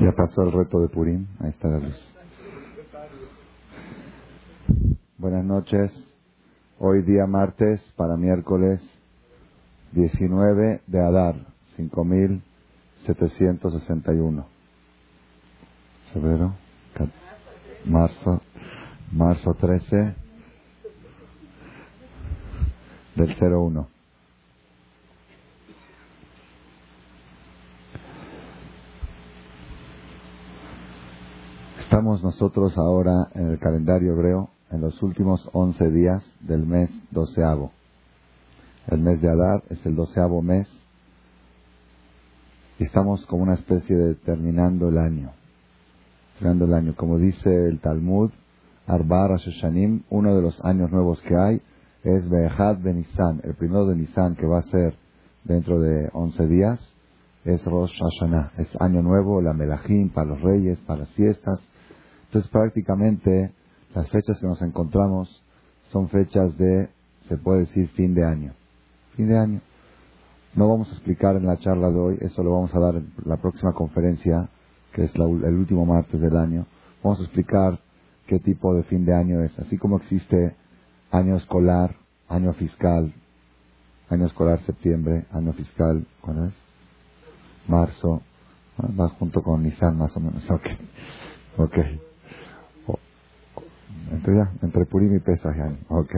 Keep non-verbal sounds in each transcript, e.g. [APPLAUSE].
Ya pasó el reto de Purim. Ahí está la luz. Buenas noches. Hoy día martes para miércoles 19 de Adar, 5761. Febrero, marzo, marzo 13 del 01. Estamos nosotros ahora en el calendario hebreo en los últimos 11 días del mes doceavo. El mes de Adar es el doceavo mes y estamos como una especie de terminando el año. Terminando el año. Como dice el Talmud, Arbar Shoshanim, uno de los años nuevos que hay es Behad Benisan, el primero de Nisan que va a ser dentro de 11 días, es Rosh Hashanah, es año nuevo, la Melahim, para los reyes, para las fiestas. Entonces prácticamente las fechas que nos encontramos son fechas de, se puede decir, fin de año. Fin de año. No vamos a explicar en la charla de hoy, eso lo vamos a dar en la próxima conferencia, que es el último martes del año. Vamos a explicar qué tipo de fin de año es. Así como existe año escolar, año fiscal, año escolar septiembre, año fiscal, ¿cuándo es? Marzo, va junto con Nissan más o menos, [LAUGHS] ok. Ok. Entonces ya, entre Purim y Pesach, ¿ok?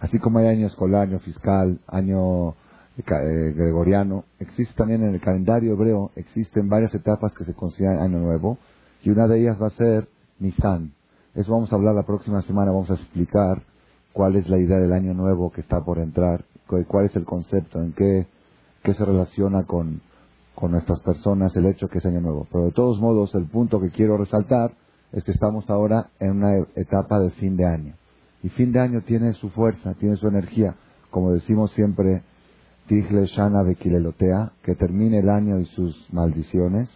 Así como hay año escolar, año fiscal, año eh, gregoriano, existe también en el calendario hebreo, existen varias etapas que se consideran año nuevo, y una de ellas va a ser Nisan. Eso vamos a hablar la próxima semana, vamos a explicar cuál es la idea del año nuevo que está por entrar, cuál es el concepto, en qué, qué se relaciona con, con nuestras personas el hecho que es año nuevo. Pero de todos modos, el punto que quiero resaltar es que estamos ahora en una etapa de fin de año. Y fin de año tiene su fuerza, tiene su energía. Como decimos siempre, Tigle Shana Bekilelotea, que termine el año y sus maldiciones.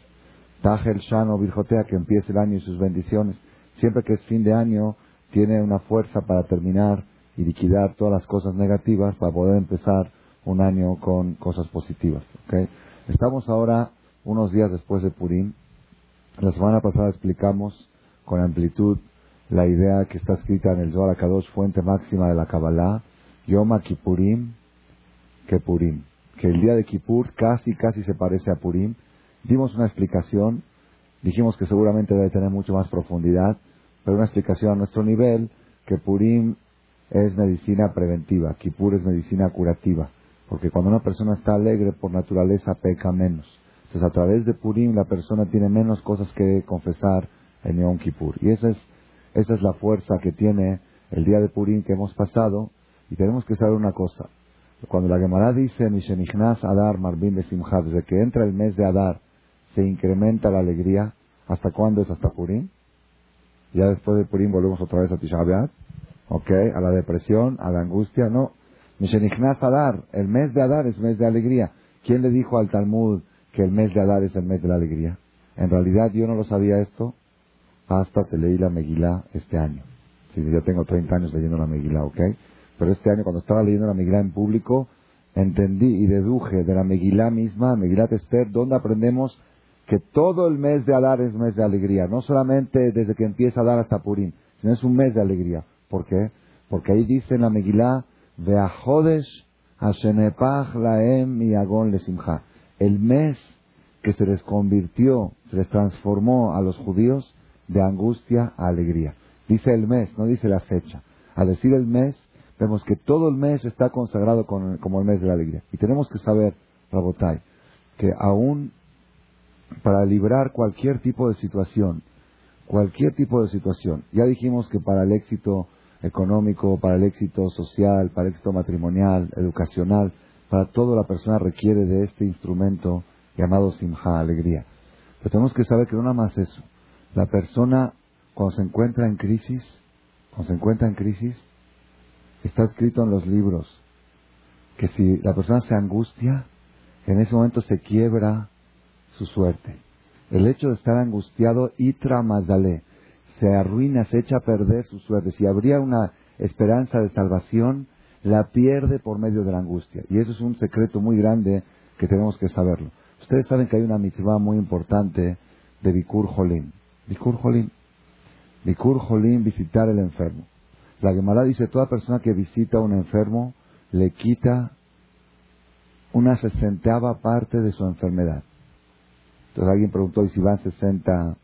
Tajel Shano Virjotea, que empiece el año y sus bendiciones. Siempre que es fin de año, tiene una fuerza para terminar y liquidar todas las cosas negativas para poder empezar un año con cosas positivas. Estamos ahora unos días después de Purim. La semana pasada explicamos con amplitud la idea que está escrita en el Zohar Kadosh, fuente máxima de la Kabbalah, Yom Kippurim, que. Que el día de Kippur casi, casi se parece a Purim. Dimos una explicación, dijimos que seguramente debe tener mucho más profundidad, pero una explicación a nuestro nivel, que Purim es medicina preventiva, Kippur es medicina curativa. Porque cuando una persona está alegre por naturaleza peca menos. Entonces a través de Purim la persona tiene menos cosas que confesar en Yom Kippur. Y esa es, esa es la fuerza que tiene el día de Purim que hemos pasado. Y tenemos que saber una cosa. Cuando la Gemara dice, Mishenichnas Adar Marvin de Simcha, desde que entra el mes de Adar, se incrementa la alegría. ¿Hasta cuándo es hasta Purim? Ya después de Purim volvemos otra vez a Tisha B'Av. ¿Ok? A la depresión, a la angustia. No. Mishenichnas Adar. El mes de Adar es mes de alegría. ¿Quién le dijo al Talmud que el mes de Adar es el mes de la alegría? En realidad yo no lo sabía esto hasta que leí la Megilá este año. Sí, yo tengo 30 años leyendo la Megilá, ¿ok? Pero este año cuando estaba leyendo la Megilá en público, entendí y deduje de la Megilá misma, Megilá Esther, donde aprendemos que todo el mes de Adar es mes de alegría. No solamente desde que empieza Adar hasta Purim, sino es un mes de alegría. ¿Por qué? Porque ahí dice en la Megilá, Veajodesh Hashenepach Laem y Agon Lesimcha. El mes que se les convirtió, se les transformó a los judíos de angustia a alegría. Dice el mes, no dice la fecha. Al decir el mes, vemos que todo el mes está consagrado como el mes de la alegría. Y tenemos que saber, Rabotai, que aún para librar cualquier tipo de situación, cualquier tipo de situación, ya dijimos que para el éxito económico, para el éxito social, para el éxito matrimonial, educacional, para todo la persona requiere de este instrumento llamado simha, alegría. Pero tenemos que saber que no nada más eso. La persona, cuando se encuentra en crisis, cuando se encuentra en crisis, está escrito en los libros que si la persona se angustia, en ese momento se quiebra su suerte. El hecho de estar angustiado, itra dale, se arruina, se echa a perder su suerte. Si habría una esperanza de salvación, la pierde por medio de la angustia. Y eso es un secreto muy grande que tenemos que saberlo. Ustedes saben que hay una mitzvah muy importante de Bikur Jolim. Bikur Jolim. Bikur visitar el enfermo. La Gemara dice, toda persona que visita a un enfermo le quita una sesentava parte de su enfermedad. Entonces alguien preguntó, ¿y si van 60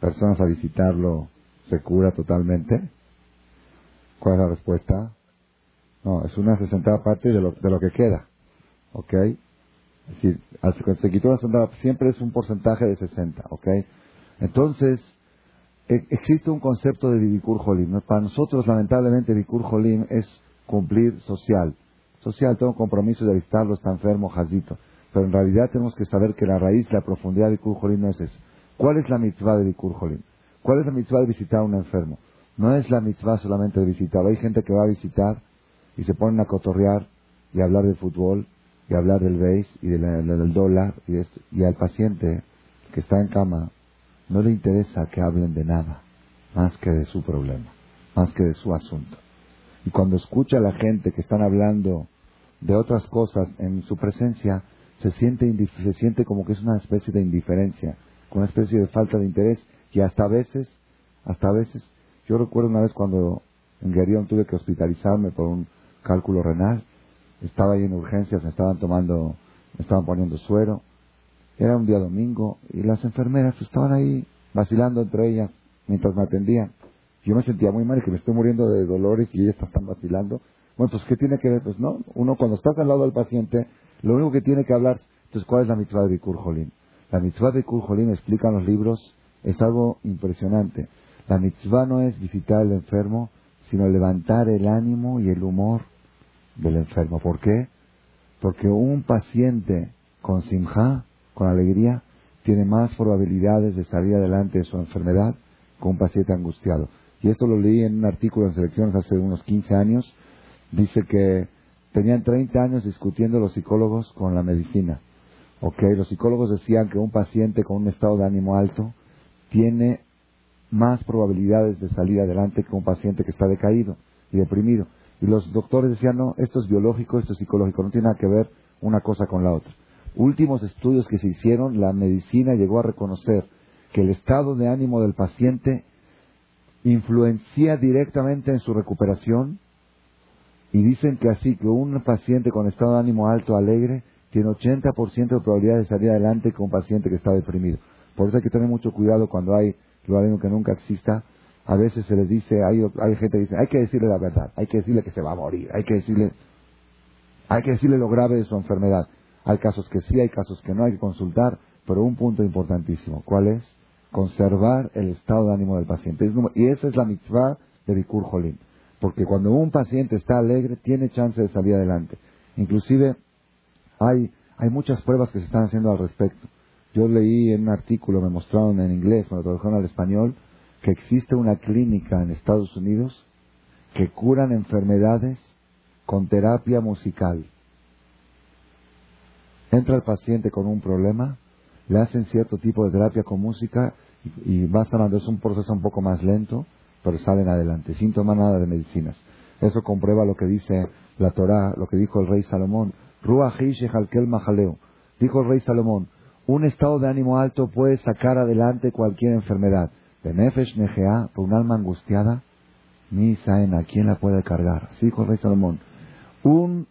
personas a visitarlo, se cura totalmente? ¿Cuál es la respuesta? No, es una sesentava parte de lo, de lo que queda. ¿Ok? Es decir, se quitó una sesentava, siempre es un porcentaje de 60. ¿Ok? Entonces, e, existe un concepto de Bikur. Para nosotros, lamentablemente, Bikur Jolim es cumplir social. Social, tengo compromiso de visitarlo, está enfermo, jazito. Pero en realidad tenemos que saber que la raíz, la profundidad de Bikur no es eso. ¿Cuál es la mitzvah de Bikur Jolim? ¿Cuál es la mitzvah de visitar a un enfermo? No es la mitzvah solamente de visitar. Hay gente que va a visitar y se ponen a cotorrear y hablar de fútbol y hablar del base y del dólar y, esto. y al paciente que está en cama no le interesa que hablen de nada más que de su problema, más que de su asunto. Y cuando escucha a la gente que están hablando de otras cosas en su presencia, se siente, se siente como que es una especie de indiferencia, una especie de falta de interés y hasta a veces, hasta a veces, yo recuerdo una vez cuando en Guerión tuve que hospitalizarme por un cálculo renal, estaba ahí en urgencias, me estaban tomando, me estaban poniendo suero, era un día domingo y las enfermeras estaban ahí vacilando entre ellas mientras me atendían. Yo me sentía muy mal y que me estoy muriendo de dolores y ellas están vacilando. Bueno, pues ¿qué tiene que ver? Pues no, uno cuando estás al lado del paciente, lo único que tiene que hablar, entonces ¿cuál es la mitzvah de Bikur Jolín? La mitzvah de Bikur Jolín, explican los libros, es algo impresionante. La mitzvah no es visitar al enfermo, sino levantar el ánimo y el humor del enfermo. ¿Por qué? Porque un paciente con simja con alegría, tiene más probabilidades de salir adelante de su enfermedad con un paciente angustiado. Y esto lo leí en un artículo en Selecciones hace unos 15 años. Dice que tenían 30 años discutiendo los psicólogos con la medicina. Okay, los psicólogos decían que un paciente con un estado de ánimo alto tiene más probabilidades de salir adelante que un paciente que está decaído y deprimido. Y los doctores decían, no, esto es biológico, esto es psicológico, no tiene nada que ver una cosa con la otra últimos estudios que se hicieron, la medicina llegó a reconocer que el estado de ánimo del paciente influencia directamente en su recuperación y dicen que así que un paciente con estado de ánimo alto, alegre, tiene 80% de probabilidad de salir adelante que un paciente que está deprimido. Por eso hay que tener mucho cuidado cuando hay lo que nunca exista. A veces se les dice, hay, hay gente que dice, hay que decirle la verdad, hay que decirle que se va a morir, hay que decirle, hay que decirle lo grave de su enfermedad. Hay casos que sí, hay casos que no, hay que consultar, pero un punto importantísimo, ¿cuál es? Conservar el estado de ánimo del paciente. Y esa es la mitzvah de Bikur Jolín. Porque cuando un paciente está alegre, tiene chance de salir adelante. Inclusive, hay, hay muchas pruebas que se están haciendo al respecto. Yo leí en un artículo, me mostraron en inglés, me lo tradujeron al español, que existe una clínica en Estados Unidos que curan enfermedades con terapia musical. Entra el paciente con un problema, le hacen cierto tipo de terapia con música y, va sanando. Es un proceso un poco más lento, pero salen adelante, sin tomar nada de medicinas. Eso comprueba lo que dice la Torá, lo que dijo el rey Salomón. Dijo el rey Salomón, un estado de ánimo alto puede sacar adelante cualquier enfermedad. De Nefesh Negea, por un alma angustiada, ni ¿a quién la puede cargar? Así dijo el rey Salomón. Un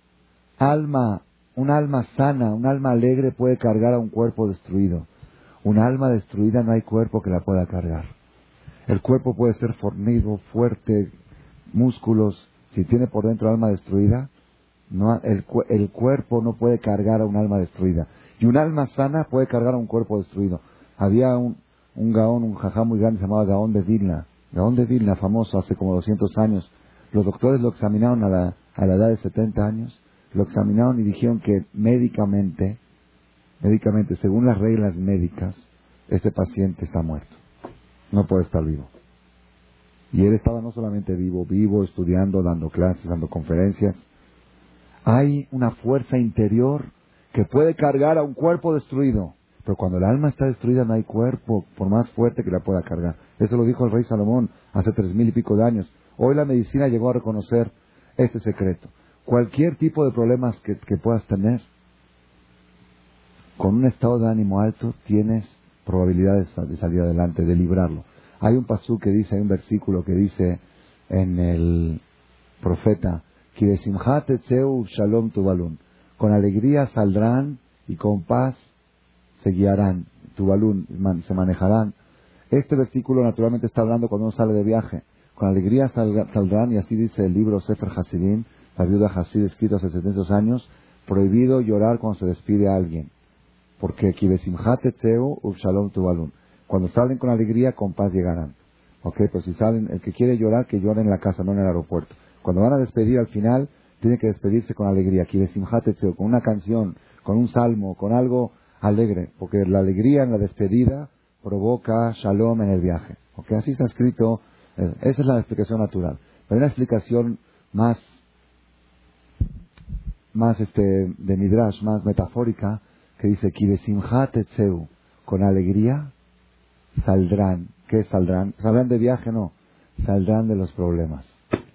alma un alma sana, un alma alegre puede cargar a un cuerpo destruido. Un alma destruida no hay cuerpo que la pueda cargar. El cuerpo puede ser fornido, fuerte, músculos. Si tiene por dentro alma destruida, no, el, el, cuerpo no puede cargar a un alma destruida. Y un alma sana puede cargar a un cuerpo destruido. Había un, un gaón, un jajá muy grande, se llamaba Gaón de Vilna. Gaón de Vilna, famoso hace como 200 años. Los doctores lo examinaron a la, a la edad de 70 años lo examinaron y dijeron que médicamente, médicamente, según las reglas médicas, este paciente está muerto. No puede estar vivo. Y él estaba no solamente vivo, vivo, estudiando, dando clases, dando conferencias. Hay una fuerza interior que puede cargar a un cuerpo destruido. Pero cuando el alma está destruida no hay cuerpo, por más fuerte que la pueda cargar. Eso lo dijo el rey Salomón hace tres mil y pico de años. Hoy la medicina llegó a reconocer este secreto cualquier tipo de problemas que, puedas tener, con un estado de ánimo alto tienes probabilidades de salir adelante, de librarlo. Hay un pasú que dice, hay un versículo que dice en el profeta, shalom tubalun. Con alegría saldrán y con paz se guiarán, tubalun, se manejarán. Este versículo naturalmente está hablando cuando uno sale de viaje. Con alegría saldrán, y así dice el libro Sefer Hasidim, la viuda Hasid escrito hace 700 años, prohibido llorar cuando se despide a alguien. Porque cuando salen con alegría, con paz llegarán. Ok, pues si salen, el que quiere llorar, que llore en la casa, no en el aeropuerto. Cuando van a despedir al final, tiene que despedirse con alegría. con una canción, con un salmo, con algo alegre. Porque la alegría en la despedida provoca shalom en el viaje. Ok, así está escrito. Eh, esa es la explicación natural. Pero hay una explicación más, más este, de Midrash, más metafórica, que dice, con alegría saldrán. ¿Qué saldrán? ¿Saldrán de viaje? No. Saldrán de los problemas.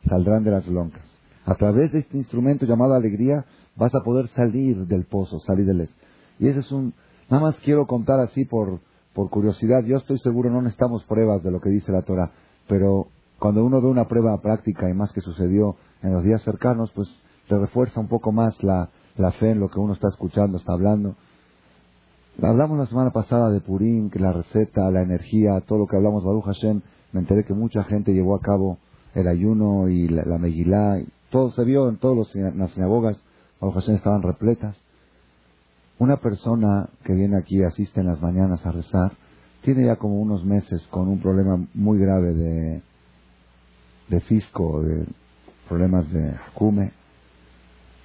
Saldrán de las loncas. A través de este instrumento llamado alegría vas a poder salir del pozo, salir del... Y ese es un... Nada más quiero contar así por, por curiosidad. Yo estoy seguro, no necesitamos pruebas de lo que dice la Torah, pero cuando uno ve una prueba práctica y más que sucedió en los días cercanos, pues le refuerza un poco más la, la fe en lo que uno está escuchando, está hablando. Hablamos la semana pasada de Purim, la receta, la energía, todo lo que hablamos Baruch Hashem. Me enteré que mucha gente llevó a cabo el ayuno y la, la todo se vio en todas las sinagogas. Baruch Hashem estaban repletas. Una persona que viene aquí, asiste en las mañanas a rezar, tiene ya como unos meses con un problema muy grave de, de fisco, de problemas de jacume.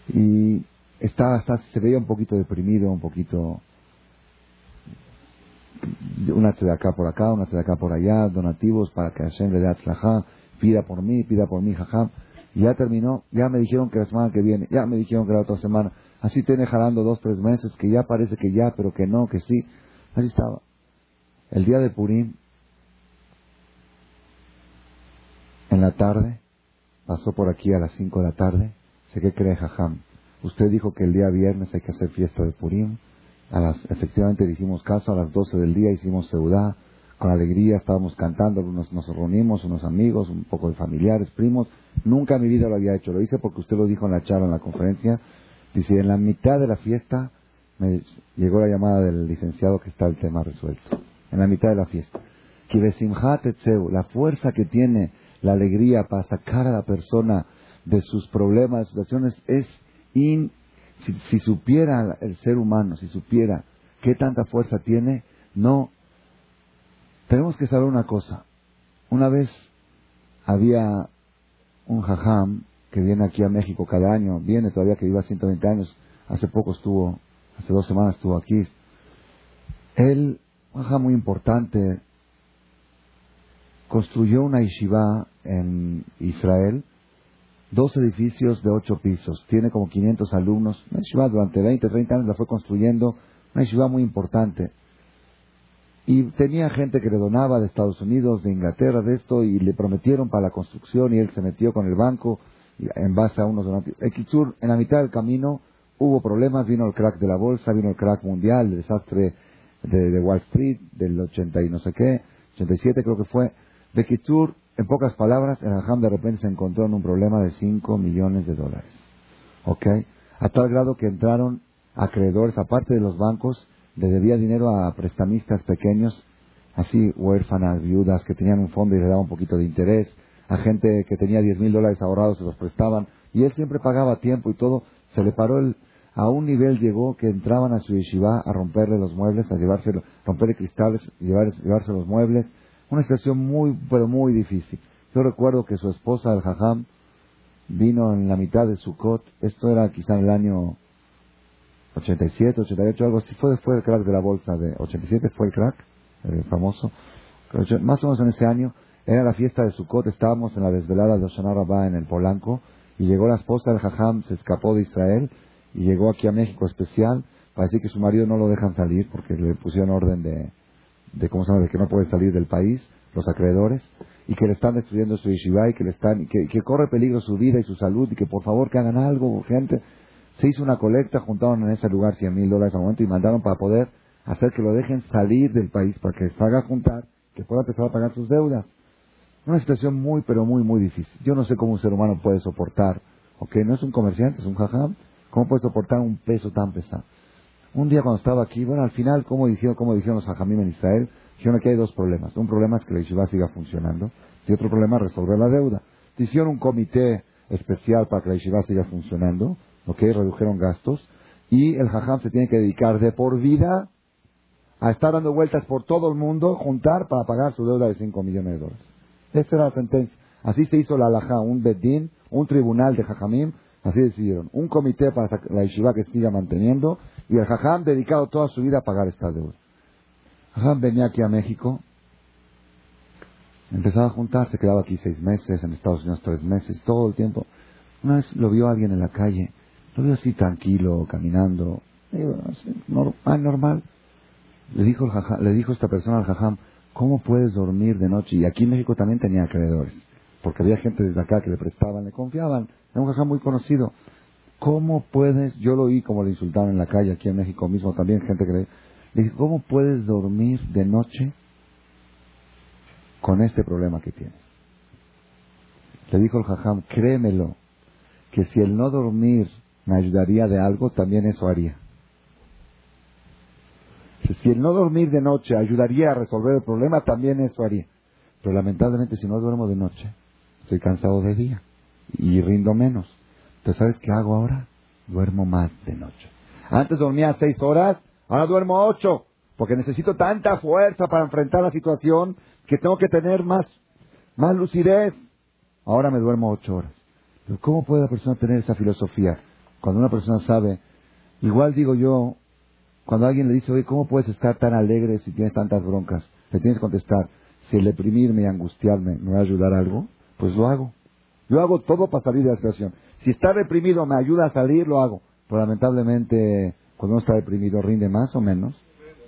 Y está, está, se veía un poquito deprimido, un poquito una de acá por acá, una de acá por allá, donativos para que Hashem le dé pida por mí, pida por mí, jajam. Y ya terminó, ya me dijeron que la semana que viene, ya me dijeron que la otra semana. Así tiene jalando dos, tres meses, que ya parece que ya, pero que no, que sí. Así estaba. El día de Purim, en la tarde, pasó por aquí a las cinco de la tarde, sé que cree jajam. Usted dijo que el día viernes hay que hacer fiesta de Purim a las, efectivamente le hicimos caso, a las 12 del día hicimos seudá, con alegría estábamos cantando, nos, nos reunimos, unos amigos, un poco de familiares, primos. Nunca en mi vida lo había hecho, lo hice porque usted lo dijo en la charla, en la conferencia. Dice, en la mitad de la fiesta me llegó la llamada del licenciado que está el tema resuelto. En la mitad de la fiesta. La fuerza que tiene la alegría para sacar a la persona de sus problemas, de sus situaciones, es in, si, supiera el ser humano, si supiera qué tanta fuerza tiene, no. Tenemos que saber una cosa. Una vez había un jajam que viene aquí a México cada año, viene todavía que vive 120 años, hace poco estuvo, hace dos semanas estuvo aquí. Él, un jajam muy importante, construyó una yeshiva en Israel dos edificios de ocho pisos, tiene como 500 alumnos, una yeshiva durante 20, 30 años la fue construyendo, una yeshiva muy importante. Y tenía gente que le donaba de Estados Unidos, de Inglaterra, de esto, y le prometieron para la construcción y él se metió con el banco en base a unos donativos. Kitsur, en la mitad del camino hubo problemas, vino el crack de la bolsa, vino el crack mundial, el desastre de, Wall Street del 80 y no sé qué, 87 creo que fue. De Kitsur en pocas palabras, el Hajam de repente se encontró en un problema de 5 millones de dólares. ¿Ok? A tal grado que entraron acreedores, aparte de los bancos, le debía dinero a prestamistas pequeños, así huérfanas, viudas, que tenían un fondo y le daban un poquito de interés, a gente que tenía 10 mil dólares ahorrados se los prestaban, y él siempre pagaba tiempo y todo, se le paró el, a un nivel llegó que entraban a su yeshiva a romperle los muebles, a llevarse, romperle cristales, llevar, llevarse los muebles, una situación muy, pero muy difícil. Yo recuerdo que su esposa, el Jajam, vino en la mitad de su cot. Esto era quizá en el año 87, 88, algo así. Fue después del crack de la bolsa de 87, fue el crack, el famoso. Más o menos en ese año, era la fiesta de Sukkot, estábamos en la desvelada de Oshana Rabbah en el Polanco, y llegó la esposa del Jajam, se escapó de Israel, y llegó aquí a México especial, para decir que su marido no lo dejan salir, porque le pusieron orden de, de cómo se llama, de que no puede salir del país, los acreedores, y que le están destruyendo su yeshiva y que le están, que, que corre peligro su vida y su salud y que por favor que hagan algo, gente. Se hizo una colecta, juntaron en ese lugar 100 mil dólares al momento y mandaron para poder hacer que lo dejen salir del país para que se haga juntar, que pueda empezar a pagar sus deudas. Una situación muy, pero muy, muy difícil. Yo no sé cómo un ser humano puede soportar, ok, no es un comerciante, es un jajam, cómo puede soportar un peso tan pesado. Un día cuando estaba aquí, bueno, al final, ¿cómo dijeron, dijeron los hajamim en Israel? Dijeron que hay dos problemas. Un problema es que la yeshiva siga funcionando y otro problema es resolver la deuda. Hicieron un comité especial para que la yeshiva siga funcionando, ok, redujeron gastos y el jajam se tiene que dedicar de por vida a estar dando vueltas por todo el mundo, juntar para pagar su deuda de 5 millones de dólares. Esa era la sentencia. Así se hizo la alajá, un bedín, un tribunal de jajamim, así decidieron. Un comité para la yeshiva que siga manteniendo y el jajam dedicado toda su vida a pagar esta deuda. Jajam venía aquí a México, empezaba a juntar, se quedaba aquí seis meses, en Estados Unidos tres meses, todo el tiempo. Una vez lo vio alguien en la calle, lo vio así tranquilo, caminando, ah, normal. Le dijo, el le dijo esta persona al jajam, ¿cómo puedes dormir de noche? Y aquí en México también tenía acreedores, porque había gente desde acá que le prestaban, le confiaban. Era un jajam muy conocido. ¿Cómo puedes, yo lo oí como le insultaban en la calle, aquí en México mismo también, gente que le, le dije, ¿cómo puedes dormir de noche con este problema que tienes? Le dijo el jajam, créemelo, que si el no dormir me ayudaría de algo, también eso haría. Si el no dormir de noche ayudaría a resolver el problema, también eso haría. Pero lamentablemente si no duermo de noche, estoy cansado de día y rindo menos. Entonces, ¿sabes qué hago ahora? Duermo más de noche. Antes dormía seis horas, ahora duermo ocho, porque necesito tanta fuerza para enfrentar la situación que tengo que tener más, más lucidez. Ahora me duermo ocho horas. ¿cómo puede la persona tener esa filosofía? Cuando una persona sabe, igual digo yo, cuando alguien le dice, oye, ¿cómo puedes estar tan alegre si tienes tantas broncas? Le tienes que contestar, si el deprimirme y angustiarme me va a ayudar algo, pues lo hago. Yo hago todo para salir de la situación. Si está deprimido me ayuda a salir, lo hago. Pero lamentablemente, cuando uno está deprimido, rinde más o menos.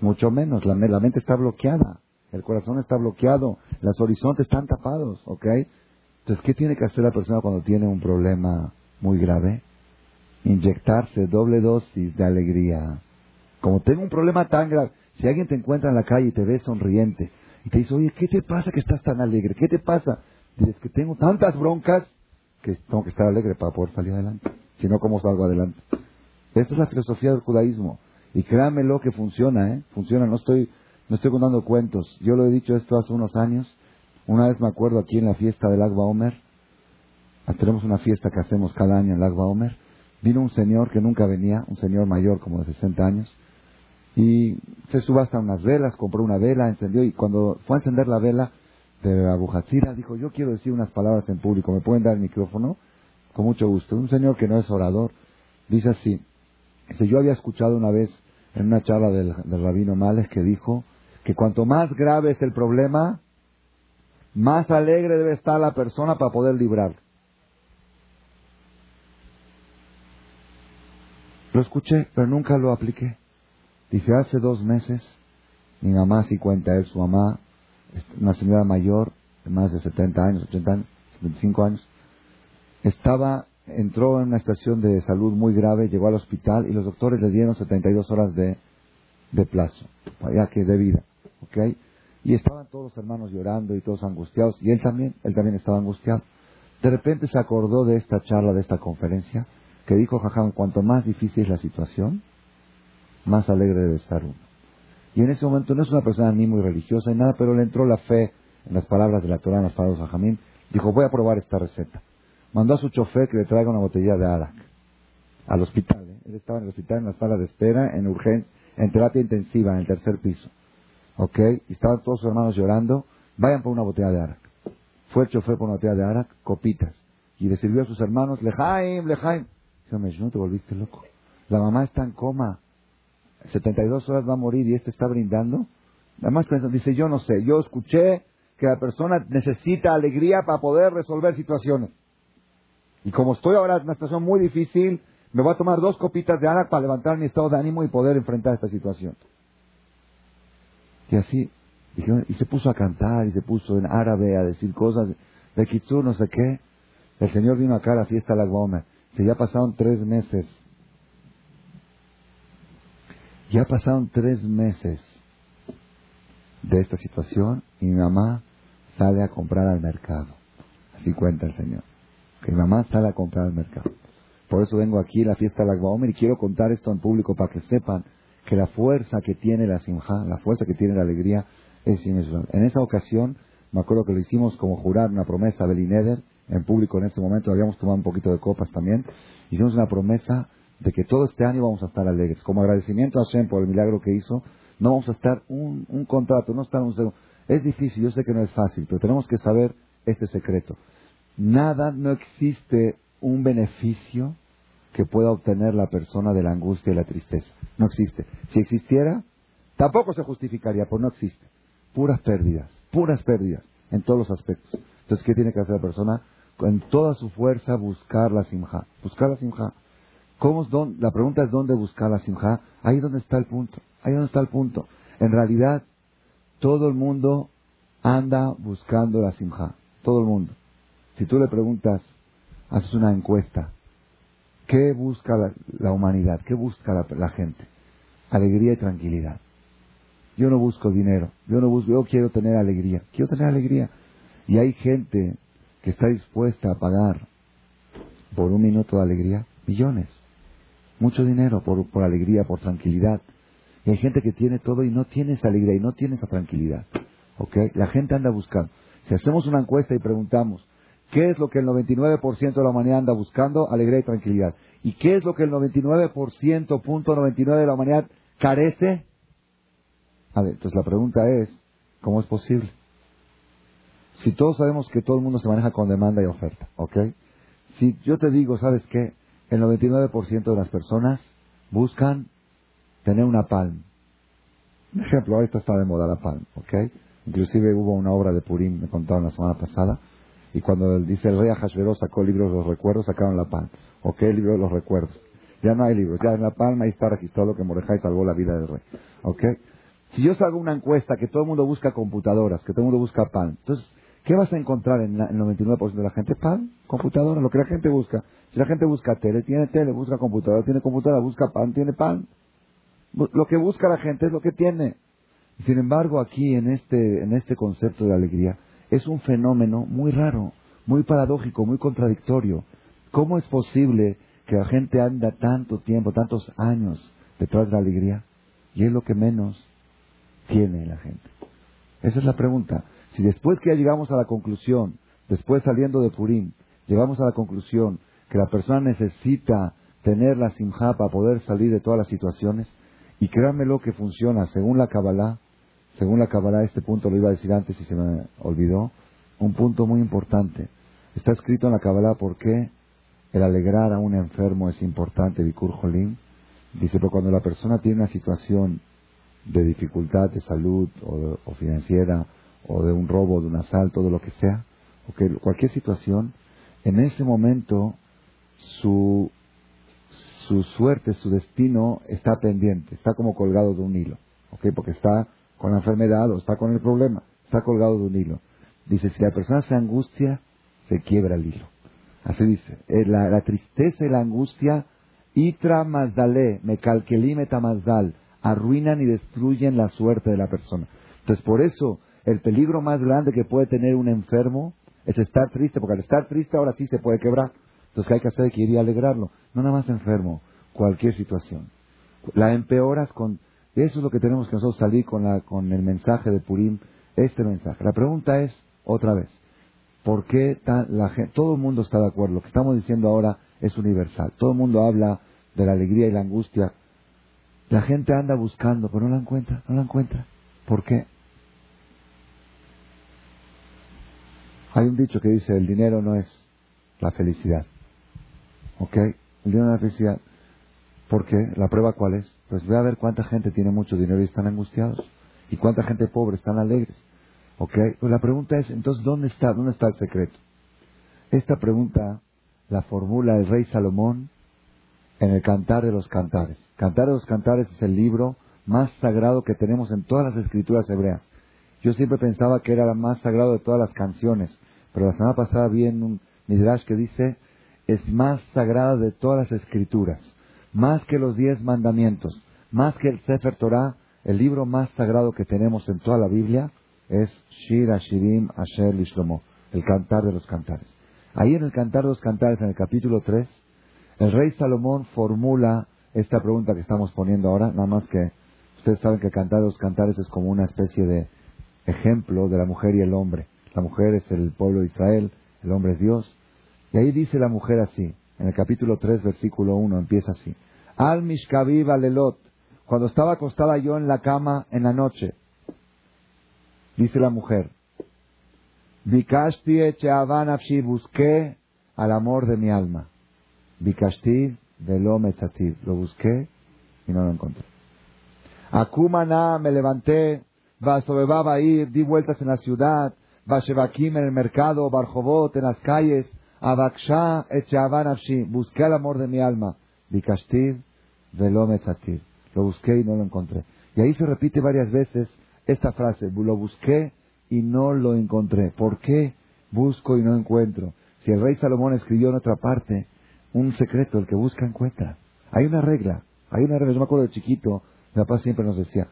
Mucho menos. La, la mente está bloqueada. El corazón está bloqueado. Los horizontes están tapados. ¿Ok? Entonces, ¿qué tiene que hacer la persona cuando tiene un problema muy grave? Inyectarse doble dosis de alegría como tengo un problema tan grave, si alguien te encuentra en la calle y te ve sonriente y te dice, oye, ¿qué te pasa que estás tan alegre? ¿Qué te pasa? Dices que tengo tantas broncas que tengo que estar alegre para poder salir adelante. Si no, ¿cómo salgo adelante? Esta es la filosofía del judaísmo. Y créanmelo que funciona, ¿eh? Funciona, no estoy, no estoy contando cuentos. Yo lo he dicho esto hace unos años. Una vez me acuerdo aquí en la fiesta del Agba Omer. Tenemos una fiesta que hacemos cada año en el Agba Omer. Vino un señor que nunca venía, un señor mayor como de 60 años y se subasta unas velas, compró una vela, encendió y cuando fue a encender la vela de Abu Hatzira, dijo, yo quiero decir unas palabras en público, ¿me pueden dar el micrófono? Con mucho gusto. Un señor que no es orador, dice así, dice, yo había escuchado una vez en una charla del, rabino Males que dijo que cuanto más grave es el problema, más alegre debe estar la persona para poder librarlo. Lo escuché, pero nunca lo apliqué. Dice, hace dos meses, mi mamá sí cuenta él, su mamá, una señora mayor, de más de 70 años, 80 años, 75 años, estaba, entró en una situación de salud muy grave, llegó al hospital y los doctores le dieron 72 horas de, de plazo, ya que de vida, ¿ok? Y estaban todos los hermanos llorando y todos angustiados, y él también, él también estaba angustiado. De repente se acordó de esta charla, de esta conferencia, que dijo Jajam, cuanto más difícil es la situación, más alegre debe estar uno. Y en ese momento no es una persona ni muy religiosa ni nada, pero le entró la fe en las palabras de la Torah, en las palabras de Jamín. Dijo, voy a probar esta receta. Mandó a su chofer que le traiga una botella de arak al hospital. ¿eh? Él estaba en el hospital en la sala de espera, en urgencia, en terapia intensiva, en el tercer piso. ¿Ok? Y estaban todos sus hermanos llorando. Vayan por una botella de arak. Fue el chofer por una botella de arak, copitas. Y le sirvió a sus hermanos, lejaim, lejaim. Dijo, no te volviste loco. La mamá está en coma. 72 horas va a morir y este está brindando. Además dice, yo no sé, yo escuché que la persona necesita alegría para poder resolver situaciones. Y como estoy ahora en una situación muy difícil, me voy a tomar dos copitas de agua para levantar mi estado de ánimo y poder enfrentar esta situación. Y así, y se puso a cantar y se puso en árabe a decir cosas de Kitsur, no sé qué. El Señor vino acá a la fiesta de la Guama. Se ya pasaron tres meses Ya pasaron tres meses de esta situación y mi mamá sale a comprar al mercado. Así cuenta el Señor. Que mi mamá sale a comprar al mercado. Por eso vengo aquí a la fiesta de la Gbaomer y quiero contar esto en público para que sepan que la fuerza que tiene la simja, la fuerza que tiene la alegría es inmensural. En esa ocasión, me acuerdo que lo hicimos como jurar una promesa a Belineder, en público en ese momento, habíamos tomado un poquito de copas también, hicimos una promesa de que todo este año vamos a estar alegres. Como agradecimiento a Hashem por el milagro que hizo, no vamos a estar un, un contrato, no estar un segundo. Es difícil, yo sé que no es fácil, pero tenemos que saber este secreto. Nada, no existe un beneficio que pueda obtener la persona de la angustia y la tristeza. No existe. Si existiera, tampoco se justificaría, pues no existe. Puras pérdidas, puras pérdidas en todos los aspectos. Entonces, ¿qué tiene que hacer la persona? Con toda su fuerza buscar la simja. Buscar la simja. ¿Cómo, la pregunta es dónde buscar la simja. Ahí donde está el punto. Ahí donde está el punto. En realidad, todo el mundo anda buscando la simja. Todo el mundo. Si tú le preguntas, haces una encuesta, ¿qué busca la, humanidad? ¿Qué busca la, gente? Alegría y tranquilidad. Yo no busco dinero, yo no busco, yo quiero tener alegría, quiero tener alegría. Y hay gente que está dispuesta a pagar por un minuto de alegría millones, mucho dinero por, por alegría, por tranquilidad. Y hay gente que tiene todo y no tiene esa alegría y no tiene esa tranquilidad. ¿Ok? La gente anda buscando. Si hacemos una encuesta y preguntamos, ¿qué es lo que el 99% de la humanidad anda buscando? Alegría y tranquilidad. ¿Y qué es lo que el 99%, punto 99 de la humanidad carece? A ver, entonces la pregunta es, ¿cómo es posible? Si todos sabemos que todo el mundo se maneja con demanda y oferta, ¿ok? Si yo te digo, ¿sabes qué? El 99% de las personas buscan tener una palm. Un ejemplo, ahorita está de moda la palm, ¿ok? Inclusive hubo una obra de Purim, me contaron la semana pasada, y cuando dice el rey Ahasveró sacó el libro de los recuerdos, sacaron la palm. ¿Ok? El libro de los recuerdos. Ya no hay libros, ya en la palma ahí está registrado que Mordejai salvó la vida del rey. ¿Ok? Si yo salgo una encuesta que todo el mundo busca computadoras, que todo el mundo busca pan, entonces, ¿qué vas a encontrar en, el 99% de la gente? Pan, computadora, lo que la gente busca. Si la gente busca tele, tiene tele, busca computadora, tiene computadora, busca pan, tiene pan. Lo que busca la gente es lo que tiene. Sin embargo, aquí en este, en este concepto de alegría, es un fenómeno muy raro, muy paradójico, muy contradictorio. ¿Cómo es posible que la gente anda tanto tiempo, tantos años detrás de la alegría? Y es lo que menos tiene la gente. Esa es la pregunta. Si después que ya llegamos a la conclusión, después saliendo de Purim, llegamos a la conclusión que la persona necesita tener la simja para poder salir de todas las situaciones, y créanmelo que funciona según la Kabbalah, según la Kabbalah, este punto lo iba a decir antes y se me olvidó, un punto muy importante. Está escrito en la Kabbalah por qué el alegrar a un enfermo es importante, Bikur Jolim. Dice, pero cuando la persona tiene una situación de dificultad de salud o, financiera o de un robo, de un asalto, de lo que sea, o que cualquier situación, en ese momento su, su suerte, su destino está pendiente, está como colgado de un hilo, ¿ok? Porque está con la enfermedad o está con el problema, está colgado de un hilo. Dice, si la persona se angustia, se quiebra el hilo. Así dice, eh, la, tristeza y la angustia, itra mazdale, me tamazdal, arruinan y destruyen la suerte de la persona. Entonces, por eso, el peligro más grande que puede tener un enfermo es estar triste, porque al estar triste ahora sí se puede quebrar. Entonces, ¿qué hay que hacer? Hay que ir a alegrarlo. No nada más enfermo, cualquier situación. La empeoras con... Eso es lo que tenemos que nosotros salir con, la, con el mensaje de Purim, este mensaje. La pregunta es, otra vez, ¿por qué todo el mundo está de acuerdo? Lo que estamos diciendo ahora es universal. Todo el mundo habla de la alegría y la angustia la gente anda buscando, pero no la encuentra, no la encuentra. ¿Por qué? Hay un dicho que dice, el dinero no es la felicidad. ¿Ok? El dinero no es la felicidad. ¿Por qué? ¿La prueba cuál es? Pues ve a ver cuánta gente tiene mucho dinero y están angustiados. Y cuánta gente pobre están alegres. ¿Ok? Pues la pregunta es, entonces, ¿dónde está? ¿Dónde está el secreto? Esta pregunta la formula el rey Salomón en el Cantar de los Cantares. Cantar de los Cantares es el libro más sagrado que tenemos en todas las escrituras hebreas. Yo siempre pensaba que era el más sagrado de todas las canciones, pero la semana pasada vi en un Midrash que dice, es más sagrada de todas las escrituras, más que los diez mandamientos, más que el Sefer Torah, el libro más sagrado que tenemos en toda la Biblia es Shir Ashirim Asher Lishlomo, el cantar de los cantares. Ahí en el cantar de los cantares, en el capítulo 3, el rey Salomón formula esta pregunta que estamos poniendo ahora, nada más que ustedes saben que el cantar de los cantares es como una especie de ejemplo de la mujer y el hombre. La mujer es el pueblo de Israel, el hombre es Dios. Y ahí dice la mujer así, en el capítulo 3, versículo 1, empieza así. Al Mishkaviv Alelot, cuando estaba acostada yo en la cama en la noche, dice la mujer, Bikashti afshi, busqué al amor de mi alma. Bikashti velo lo busqué y no lo encontré. Akumana me levanté, Vasobebaba ir, di vueltas en la ciudad, Vashevakim en el mercado, Barjobot en las calles, Abaksha busqué al amor de mi alma. Lo busqué y no lo encontré. Y ahí se repite varias veces esta frase, lo busqué y no lo encontré. ¿Por qué busco y no encuentro? Si el rey Salomón escribió en otra parte un secreto, el que busca encuentra. Hay una regla, hay una regla. Yo me acuerdo de chiquito, mi papá siempre nos decía,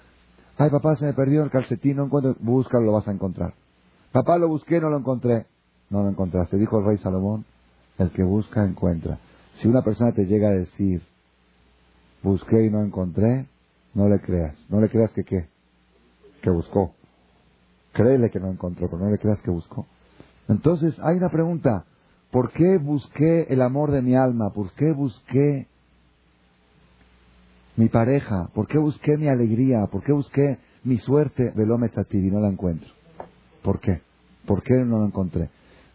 ay papá, se me perdió el calcetín, no encuentro, búscalo, lo vas a encontrar. Papá, lo busqué, no lo encontré. No lo encontraste. Dijo el rey Salomón, el que busca encuentra. Si una persona te llega a decir, busqué y no encontré, no le creas. No le creas que qué, que buscó. Créele que no encontró, pero no le creas que buscó. Entonces, hay una pregunta. ¿Por qué busqué el amor de mi alma? ¿Por qué busqué mi pareja? ¿Por qué busqué mi alegría? ¿Por qué busqué mi suerte? ti y no la encuentro. ¿Por qué? ¿Por qué no la encontré?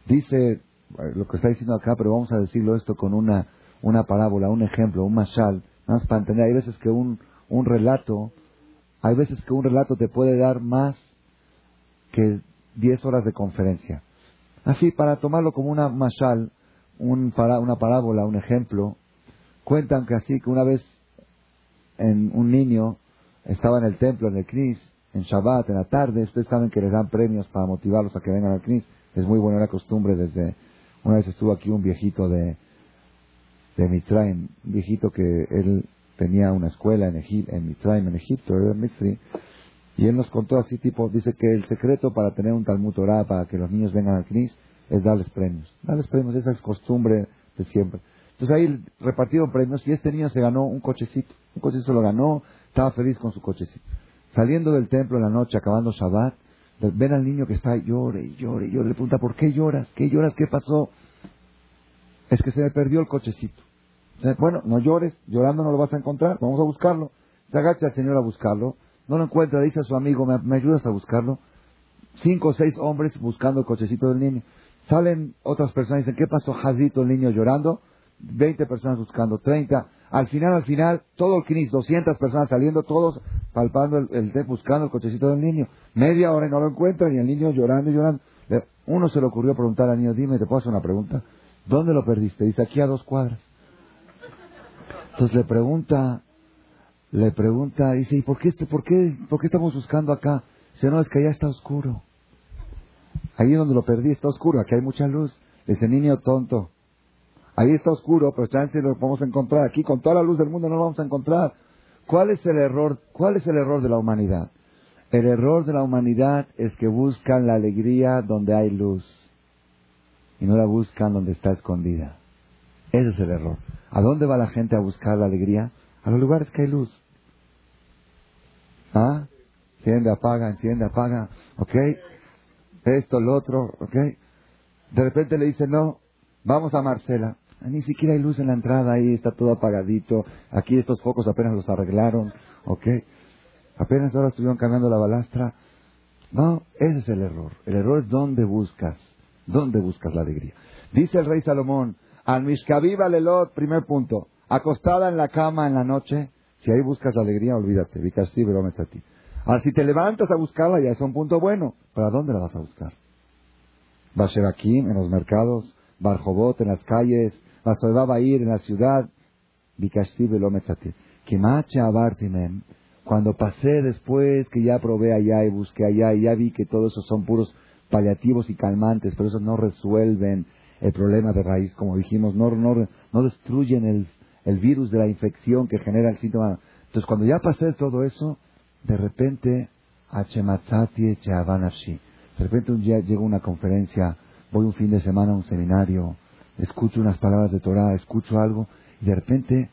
Dice eh, lo que está diciendo acá, pero vamos a decirlo esto con una, una parábola, un ejemplo, un mashal más para entender, hay veces que un, un relato, hay veces que un relato te puede dar más que 10 horas de conferencia. Así, para tomarlo como una mashal, un, una parábola, un ejemplo, cuentan que así, que una vez en, un niño estaba en el templo, en el Knis, en Shabbat, en la tarde, ustedes saben que les dan premios para motivarlos a que vengan al Knis, es muy buena la costumbre desde, una vez estuvo aquí un viejito de, de Mitraim, un viejito que él tenía una escuela en, Egip, en Mitraim, en Egipto, era Mitri, y él nos contó así tipo, dice que el secreto para tener un Talmud Torah, para que los niños vengan al Knis, es darles premios. Darles premios, esa es costumbre de siempre. Entonces ahí repartieron premios y este niño se ganó un cochecito. Un cochecito lo ganó, estaba feliz con su cochecito. Saliendo del templo en la noche, acabando Shabbat, ven al niño que está llore y llore y llore. Le pregunta, ¿por qué lloras? ¿Qué lloras? ¿Qué pasó? Es que se me perdió el cochecito. Bueno, no llores, llorando no lo vas a encontrar, vamos a buscarlo. Se agacha el señor a buscarlo, no lo encuentra, dice a su amigo, ¿me, ayudas a buscarlo? Cinco o seis hombres buscando el cochecito del niño. Salen otras personas y dicen, ¿qué pasó, Jazito, el niño llorando? Veinte personas buscando, treinta. Al final, al final, todo el CNIS, doscientas personas saliendo, todos palpando el, el, buscando el cochecito del niño. Media hora y no lo encuentran y el niño llorando y llorando. Uno se le ocurrió preguntar al niño, dime, ¿te puedo hacer una pregunta? ¿Dónde lo perdiste? Dice, aquí a dos cuadras. Entonces le pregunta, le pregunta, dice, ¿y por qué, este, por qué, por qué estamos buscando acá? Dice, no, es que allá está oscuro. Ahí donde lo perdí está oscuro, aquí hay mucha luz. Dice, niño tonto. Ahí está oscuro, pero chance lo podemos encontrar. Aquí con toda la luz del mundo no lo vamos a encontrar. ¿Cuál es el error? ¿Cuál es el error de la humanidad? El error de la humanidad es que buscan la alegría donde hay luz y no la buscan donde está escondida. Ese es el error. ¿A dónde va la gente a buscar la alegría? A los lugares que hay luz. ¿Ah? Enciende, apaga, enciende, apaga. ¿Ok? Esto, lo otro. ¿Ok? De repente le dice, no, vamos a Marcela. Ni siquiera hay luz en la entrada, ahí está todo apagadito. Aquí estos focos apenas los arreglaron. ¿Ok? Apenas ahora estuvieron cambiando la balastra. No, ese es el error. El error es dónde buscas. ¿Dónde buscas la alegría? Dice el rey Salomón, al Mishkaviva Lelot, primer punto. Acostada en la cama en la noche, si ahí buscas alegría, olvídate. A ti. Ahora, si te levantas a buscarla, ya es un punto bueno. ¿Para dónde la vas a buscar? aquí, en los mercados, Barjobot, en las calles, va a ir en la ciudad. Velometzati. Kimache Abartimem. Cuando pasé después que ya probé allá y busqué allá y ya vi que todos esos son puros paliativos y calmantes, pero esos no resuelven el problema de raíz, como dijimos, no, no, no destruyen el, el virus de la infección que genera el síntoma. Entonces, cuando ya pasé todo eso, de repente, de repente un día llego a una conferencia, voy un fin de semana a un seminario, escucho unas palabras de Torah, escucho algo, y de repente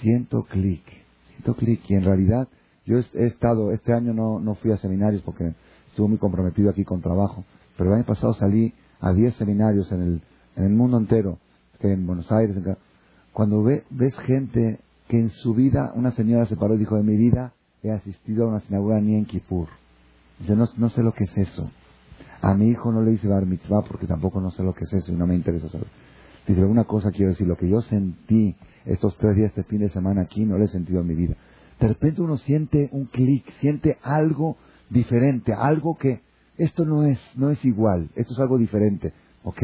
siento clic, siento clic, y en realidad yo he estado, este año no, no fui a seminarios porque estuve muy comprometido aquí con trabajo, pero el año pasado salí a 10 seminarios en el, en el mundo entero, en Buenos Aires, cuando ve, ves gente que en su vida, una señora se paró y dijo, de mi vida he asistido a una sinagoga ni en Kippur. Dice, no, no sé lo que es eso. A mi hijo no le hice bar mitzvah porque tampoco no sé lo que es eso y no me interesa saber. Dice, una cosa quiero decir, lo que yo sentí estos tres días, este fin de semana aquí, no lo he sentido en mi vida. De repente uno siente un clic, siente algo diferente, algo que esto no es, no es igual, esto es algo diferente, ¿ok?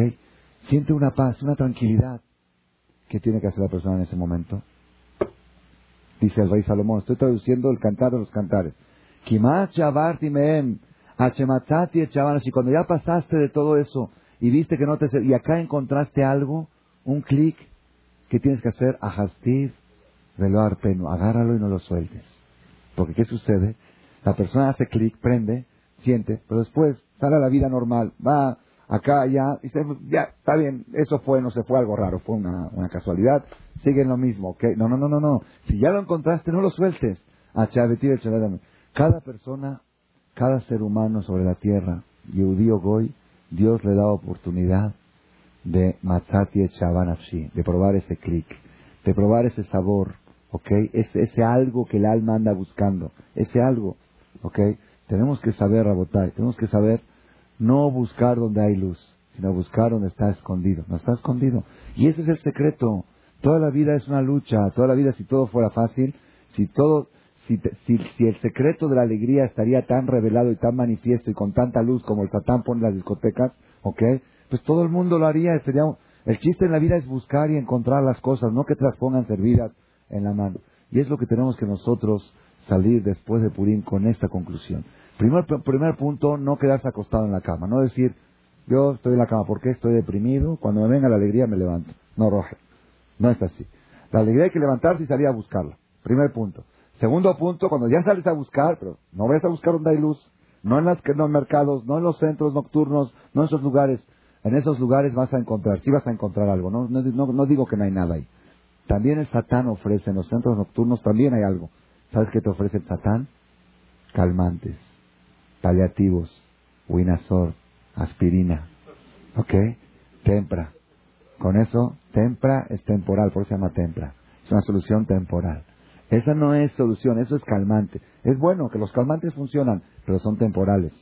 Siente una paz, una tranquilidad. ¿Qué tiene que hacer la persona en ese momento? Dice el rey Salomón, estoy traduciendo el cantar de los cantares. Y cuando ya pasaste de todo eso y viste que no te... Y acá encontraste algo, un clic, que tienes que hacer? Ajastiv, velo arpeno, agárralo y no lo sueltes. Porque ¿qué sucede? La persona hace clic, prende, siente, pero después sale a la vida normal, va acá, allá, y dice, ya, está bien, eso fue, no se fue algo raro, fue una, una casualidad, siguen lo mismo, ¿ok? No, no, no, no, no. Si ya lo encontraste, no lo sueltes. Cada persona, cada ser humano sobre la tierra, Yehudí Goy, Dios le da oportunidad de matzati de probar ese clic, de probar ese sabor, ¿ok? Ese, ese algo que el alma anda buscando, ese algo, ¿ok? Tenemos que saber, Rabotai, tenemos que saber no buscar donde hay luz, sino buscar donde está escondido. No está escondido. Y ese es el secreto. Toda la vida es una lucha. Toda la vida, si todo fuera fácil, si todo, si, si, el secreto de la alegría estaría tan revelado y tan manifiesto y con tanta luz como el Satán pone en las discotecas, ¿ok? Pues todo el mundo lo haría. Sería, el chiste en la vida es buscar y encontrar las cosas, no que te las pongan servidas en la mano. Y es lo que tenemos que nosotros salir después de Purim con esta conclusión. Primer, primer punto, no quedarse acostado en la cama. No decir, yo estoy en la cama porque estoy deprimido, cuando me venga la alegría me levanto. No, Roger. No es así. La alegría hay que levantarse y salir a buscarla. Primer punto. Segundo punto, cuando ya sales a buscar, pero no vayas a buscar donde hay luz, no en, las, los mercados, no en los centros nocturnos, no en esos lugares. En esos lugares vas a encontrar, sí vas a encontrar algo, no, no, no digo que no hay nada ahí. También el Satán ofrece, en los centros nocturnos también hay algo. ¿Sabes qué te ofrece el Satán? Calmantes paliativos, Winazor, aspirina, ¿ok? Tempra. Con eso, tempra es temporal, por eso se llama tempra. Es una solución temporal. Esa no es solución, eso es calmante. Es bueno que los calmantes funcionan, pero son temporales.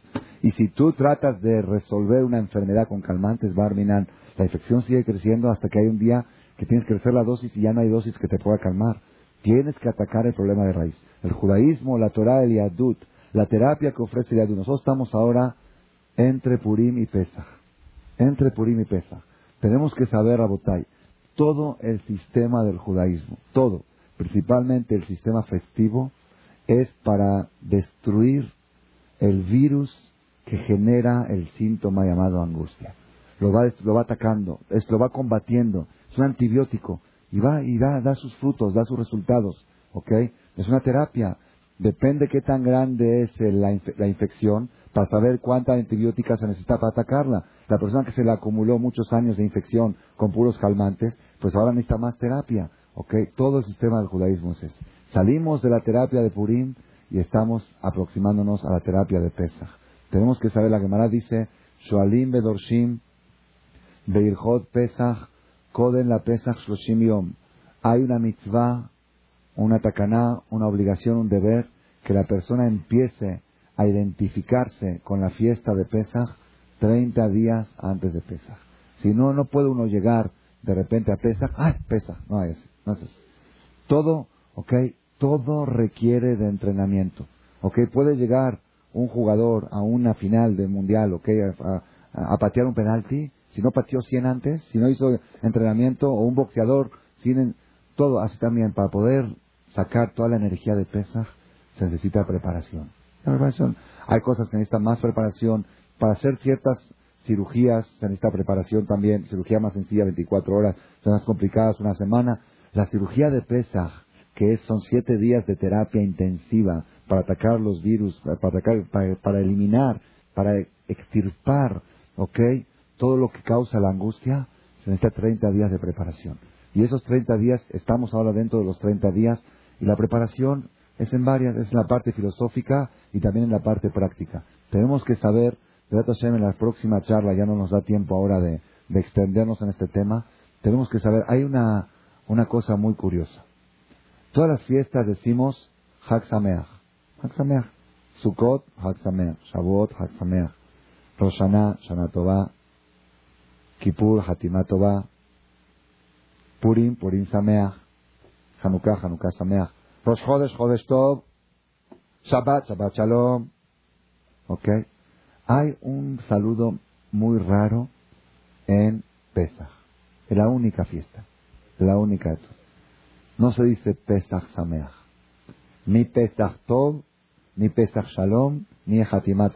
Y si tú tratas de resolver una enfermedad con calmantes, Barminan, la infección sigue creciendo hasta que hay un día que tienes que crecer la dosis y ya no hay dosis que te pueda calmar. Tienes que atacar el problema de raíz. El judaísmo, la Torah, el Yadut, la terapia que ofrece el Nosotros estamos ahora entre Purim y Pesach. Entre Purim y Pesach. Tenemos que saber, Rabotai, todo el sistema del judaísmo, todo, principalmente el sistema festivo, es para destruir el virus que genera el síntoma llamado angustia. Lo va, lo va atacando, lo va combatiendo. Es un antibiótico y va y da, da sus frutos, da sus resultados. ¿Ok? Es una terapia. Depende qué tan grande es la, infección para saber cuánta antibiótica se necesita para atacarla. La persona que se le acumuló muchos años de infección con puros calmantes, pues ahora necesita más terapia. ¿Ok? Todo el sistema del judaísmo es ese. Salimos de la terapia de Purim y estamos aproximándonos a la terapia de Pesach. Tenemos que saber, la Gemara dice, Shoalim Bedorshim Beirhot Pesach Koden la Pesach Shloshim Yom. Hay una mitzvah una tacaná, una obligación, un deber, que la persona empiece a identificarse con la fiesta de Pesach 30 días antes de Pesach. Si no, no puede uno llegar de repente a Pesach, ¡ah, Pesach! No es, no es Todo, ok, todo requiere de entrenamiento. Ok, puede llegar un jugador a una final del mundial, ok, a, patear un penalti, si no pateó 100 antes, si no hizo entrenamiento, o un boxeador sin todo, así también, para poder sacar toda la energía de Pesach, se necesita preparación. preparación. Hay cosas que necesitan más preparación. Para hacer ciertas cirugías se necesita preparación también. Cirugía más sencilla, 24 horas, son más complicadas, una semana. La cirugía de Pesach, que son siete días de terapia intensiva para atacar los virus, para, atacar, para, eliminar, para extirpar, ¿ok? Todo lo que causa la angustia, se necesita 30 días de preparación. Y esos 30 días, estamos ahora dentro de los 30 días, y la preparación es en varias, es en la parte filosófica y también en la parte práctica. Tenemos que saber, en la próxima charla, ya no nos da tiempo ahora de, de extendernos en este tema, tenemos que saber, hay una, una cosa muy curiosa. Todas las fiestas decimos Hag Sameach. Sukkot, Hag Sameach. Shavuot, Hag Sameach. Rosh Hashanah, Shana. Kippur, Hatimah Tova. Purim, Purim Sameach. Hanukkah, Hanukkah Sameach. Rosh Chodesh, Chodesh Tov. Shabbat, Shabbat Shalom. ¿Ok? Hay un saludo muy raro en Pesach. Es la única fiesta. La única. No se dice Pesach Sameach. Ni Pesach Tov, ni Pesach Shalom, ni Hatimah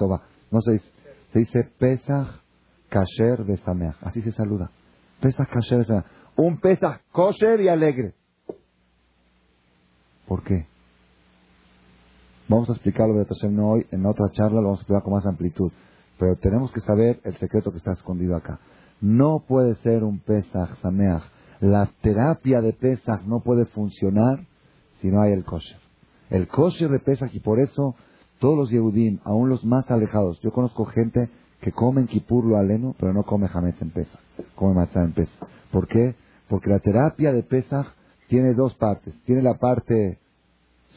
No se dice. Se dice Pesach Kasher Besameach. Así se saluda. Pesach Kasher Besameach. Un Pesach kosher y alegre. ¿Por qué? Vamos a explicarlo de no hoy, en otra charla lo vamos a explicar con más amplitud. Pero tenemos que saber el secreto que está escondido acá. No puede ser un Pesach Sameach. La terapia de Pesach no puede funcionar si no hay el kosher. El kosher de Pesach y por eso todos los Yehudim, aún los más alejados, yo conozco gente que come en Kippur lo aleno, pero no come jamés en Pesach, come matzah en Pesach. ¿Por qué? Porque la terapia de Pesach tiene dos partes. Tiene la parte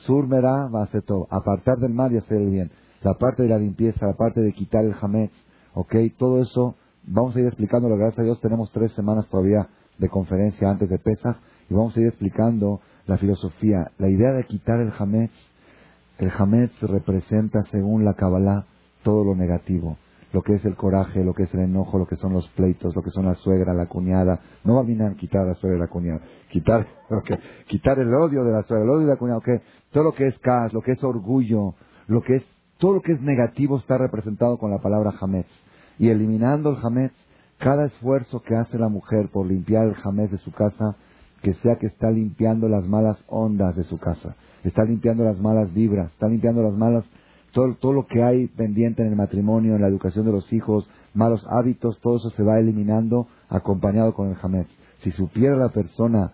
surmera, va a hacer todo, apartar del mal y hacer el bien. La parte de la limpieza, la parte de quitar el hametz, ¿ok? Todo eso Vamos a ir explicando, gracias a Dios tenemos tres semanas todavía de conferencia antes de Pesach y vamos a ir explicando la filosofía. La idea de quitar el Hametz, el Hametz representa según la Kabbalah todo lo negativo, lo que es el coraje, lo que es el enojo, lo que son los pleitos, lo que son la suegra, la cuñada. No va a quitar la suegra y la cuñada, quitar, [LAUGHS] quitar el odio de la suegra, el odio de la cuñada, okay. todo lo que es cas, lo que es orgullo, lo que es, todo lo que es negativo está representado con la palabra Hametz y eliminando el jamés, cada esfuerzo que hace la mujer por limpiar el jamés de su casa, que sea que está limpiando las malas ondas de su casa, está limpiando las malas vibras, está limpiando las malas, todo, todo lo que hay pendiente en el matrimonio, en la educación de los hijos, malos hábitos, todo eso se va eliminando acompañado con el jamés. Si supiera la persona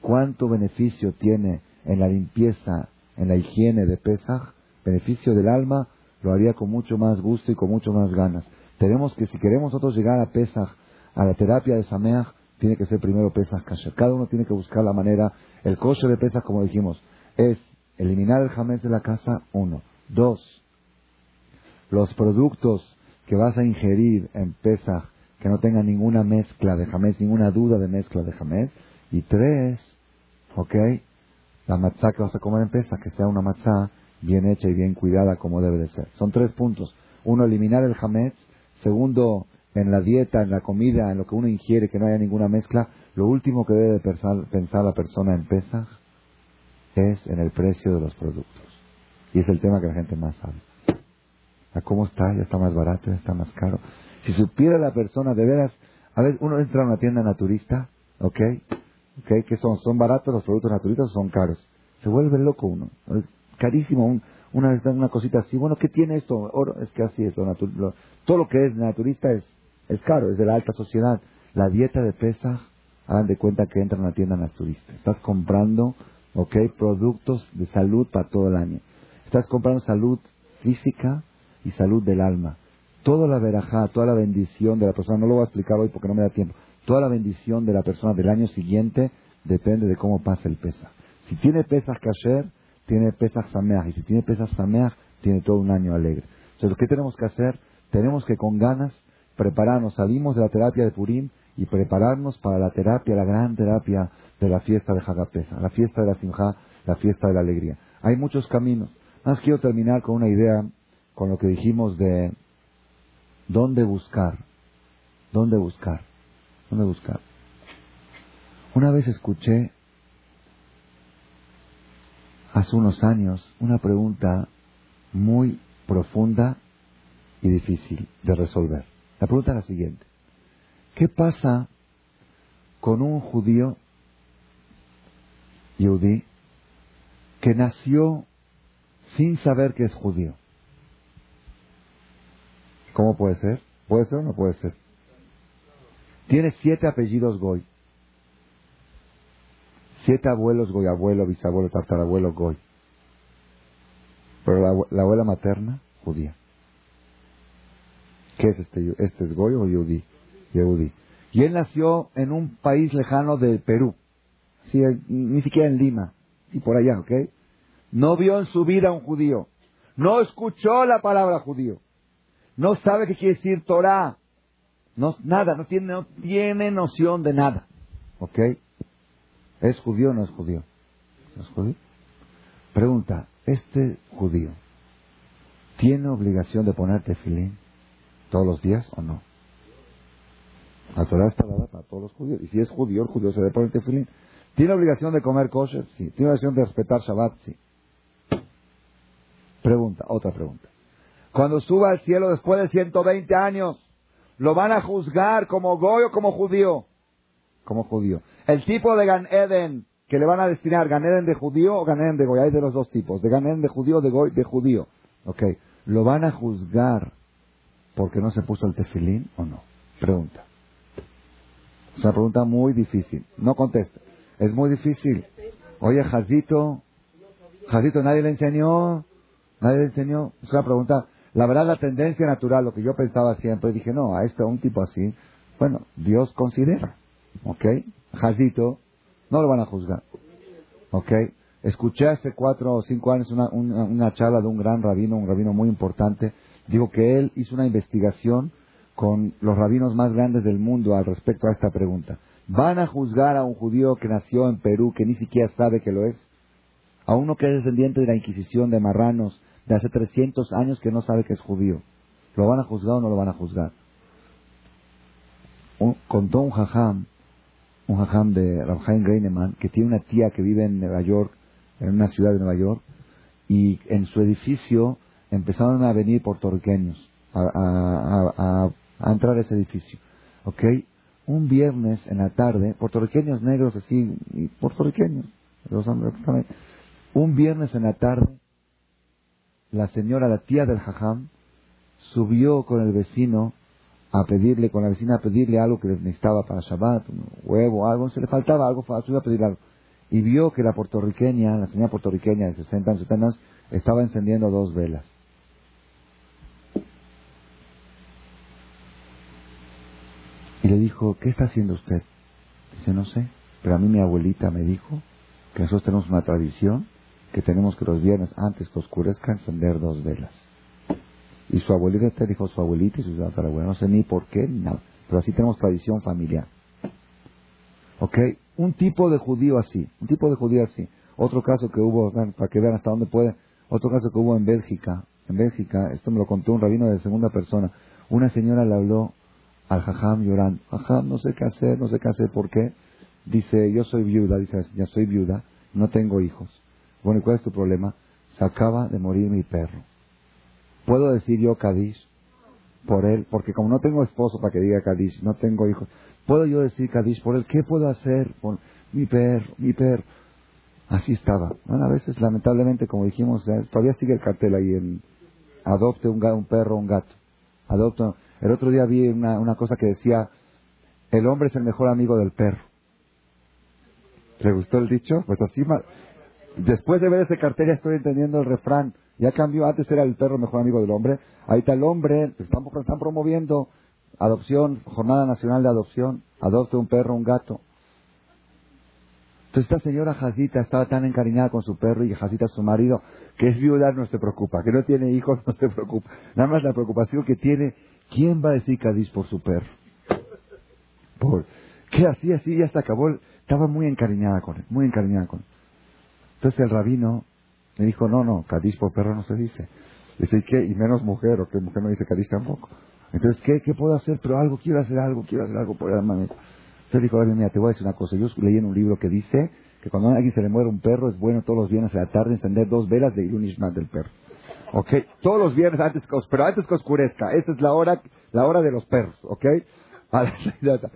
cuánto beneficio tiene en la limpieza, en la higiene de Pesach, beneficio del alma, lo haría con mucho más gusto y con mucho más ganas. Tenemos que, si queremos nosotros llegar a Pesach, a la terapia de Sameach, tiene que ser primero Pesach Kasher. Cada uno tiene que buscar la manera. El kosher de Pesach, como dijimos, es eliminar el jamés de la casa, uno. Dos, los productos que vas a ingerir en Pesach, que no tengan ninguna mezcla de jamés, ninguna duda de mezcla de jamés. Y tres, ok, la matzá que vas a comer en Pesach, que sea una matzá bien hecha y bien cuidada como debe de ser. Son tres puntos. Uno, eliminar el jamés Segundo, en la dieta, en la comida, en lo que uno ingiere, que no haya ninguna mezcla. Lo último que debe pensar, la persona en Pesach es en el precio de los productos. Y es el tema que la gente más sabe. ¿A cómo está? ¿Ya está más barato? ¿Ya está más caro? Si supiera la persona de veras, a veces uno entra a una tienda naturista, ¿ok? ¿Ok? ¿Qué son? ¿Son baratos los productos naturistas o son caros? Se vuelve loco uno. Es carísimo. Un, una una cosita así, bueno, ¿qué tiene esto? Oro, es que así es, todo lo que es naturista es, es caro, es de la alta sociedad. La dieta de Pesach, hagan de cuenta que entra en una tienda naturista. Estás comprando, ok, productos de salud para todo el año. Estás comprando salud física y salud del alma. Toda la verajá, toda la bendición de la persona, no lo voy a explicar hoy porque no me da tiempo, toda la bendición de la persona del año siguiente depende de cómo pasa el Pesach. Si tiene Pesach Kasher, tiene Pesach Sameach. Y si tiene Pesach Sameach, tiene todo un año alegre. Entonces, ¿qué tenemos que hacer? Tenemos que con ganas prepararnos. Salimos de la terapia de Purim y prepararnos para la terapia, la gran terapia de la fiesta de Hagapesa, la fiesta de la Simja, la fiesta de la alegría. Hay muchos caminos. Más quiero terminar con una idea, con lo que dijimos de dónde buscar. ¿Dónde buscar? ¿Dónde buscar? Una vez escuché hace unos años una pregunta muy profunda y difícil de resolver. La pregunta es la siguiente. ¿Qué pasa con un judío yudí que nació sin saber que es judío. ¿Cómo puede ser? ¿Puede ser o no puede ser? Tiene siete apellidos Goy. Siete abuelos Goy, abuelo, bisabuelo, tartarabuelo Goy. Pero la, abuela materna, judía. ¿Qué es este? ¿Este es Goy o Yehudi? Yehudi. Y él nació en un país lejano del Perú. Sí, ni siquiera en Lima. Y por allá, ¿ok? No vio en su vida un judío. No escuchó la palabra judío. No sabe qué quiere decir Torah. No, nada, no tiene, no tiene noción de nada. ¿Ok? ¿Es judío o no es judío? ¿Es judío? Pregunta, ¿este judío tiene obligación de ponerte filín todos los días o no? La Torah está dada para todos los judíos. Y si es judío, el judío se debe poner tefilín. ¿Tiene obligación de comer kosher? Sí. ¿Tiene obligación de respetar Shabbat? Sí. Pregunta, otra pregunta. Cuando suba al cielo después de 120 años, ¿lo van a juzgar como goy o como judío? Como judío. El tipo de Gan Eden que le van a destinar, Gan Eden de judío o Gan Eden de goy, hay de los dos tipos, de Gan Eden de judío o de goy de judío. Ok. ¿Lo van a juzgar porque no se puso el tefilín o no? Pregunta. Es una pregunta muy difícil. No conteste. Es muy difícil. Oye, Jazito, Jazito, nadie le enseñó, nadie le enseñó. Es una pregunta la verdad, la tendencia natural, lo que yo pensaba siempre, dije, no, a este, a un tipo así, bueno, Dios considera, ¿ok? Jazito, no lo van a juzgar, ¿ok? Escuché hace cuatro o cinco años una, una, charla de un gran rabino, un rabino muy importante, digo que él hizo una investigación con los rabinos más grandes del mundo al respecto a esta pregunta. ¿Van a juzgar a un judío que nació en Perú, que ni siquiera sabe que lo es? ¿A uno que es descendiente de la Inquisición de marranos, de hace 300 años que no sabe que es judío. ¿Lo van a juzgar o no lo van a juzgar? contó un jajam, un jajam de Rabhaim Greineman, que tiene una tía que vive en Nueva York, en una ciudad de Nueva York, y en su edificio empezaron a venir puertorriqueños a, entrar a ese edificio. ¿Ok? Un viernes en la tarde, puertorriqueños negros así, y puertorriqueños, los un viernes en la tarde, la señora, la tía del jajam, subió con el vecino a pedirle, con la vecina a pedirle algo que necesitaba para Shabbat, un huevo, algo, se le faltaba algo, subió a pedirle algo. Y vio que la puertorriqueña, la señora puertorriqueña de 60 años, 70 años, estaba encendiendo dos velas. Y le dijo, ¿qué está haciendo usted? Dice, no sé, pero a mí mi abuelita me dijo que nosotros tenemos una tradición que tenemos que los viernes antes que oscurezca encender dos velas. Y su abuelita te dijo su abuelita y su tatarabuela, no sé ni por qué ni nada, pero así tenemos tradición familiar. ¿Ok? Un tipo de judío así, un tipo de judío así. Otro caso que hubo, para que vean hasta dónde puede, otro caso que hubo en Bélgica, en Bélgica, esto me lo contó un rabino de segunda persona, una señora le habló al jajam llorando, jajam, no sé qué hacer, no sé qué hacer, ¿por qué? Dice, yo soy viuda, dice, ya soy viuda, no tengo hijos. Bueno, ¿y cuál es tu problema? Se acaba de morir mi perro. ¿Puedo decir yo Kadish por él? Porque como no tengo esposo para que diga Kadish, no tengo hijos, ¿puedo yo decir Kadish por él? ¿Qué puedo hacer por mi perro, mi perro? Así estaba. Bueno, a veces, lamentablemente, como dijimos, eh, todavía sigue el cartel ahí en adopte un, un perro un gato. Adopta. El otro día vi una, cosa que decía, el hombre es el mejor amigo del perro. ¿Le gustó el dicho? Pues así, Después de ver ese cartel ya estoy entendiendo el refrán. Ya cambió, antes era el perro mejor amigo del hombre. Ahí está el hombre, están, están promoviendo adopción, jornada nacional de adopción. Adopte un perro, un gato. Entonces esta señora Jacita estaba tan encariñada con su perro y Jacita su marido, que es viuda no se preocupa, que no tiene hijos no se preocupa. Nada más la preocupación que tiene, ¿quién va a decir Cádiz por su perro? Por, ¿Qué así, así? Ya se acabó. Estaba muy encariñada con él, muy encariñada con él. Entonces el rabino me dijo, no, no, Cádiz por perro no se dice. Dice, ¿y qué? Y menos mujer, o que mujer no dice Cádiz tampoco. Entonces, ¿qué, ¿qué puedo hacer? Pero algo, quiero hacer algo, quiero hacer algo por el hermano. Entonces dijo, mira, te voy a decir una cosa. Yo leí en un libro que dice que cuando a alguien se le muere un perro, es bueno todos los viernes a la tarde encender dos velas de Yunishman del perro. ¿Ok? Todos los viernes antes que, pero antes que oscurezca. Esa es la hora, la hora de los perros. ¿Ok? [LAUGHS]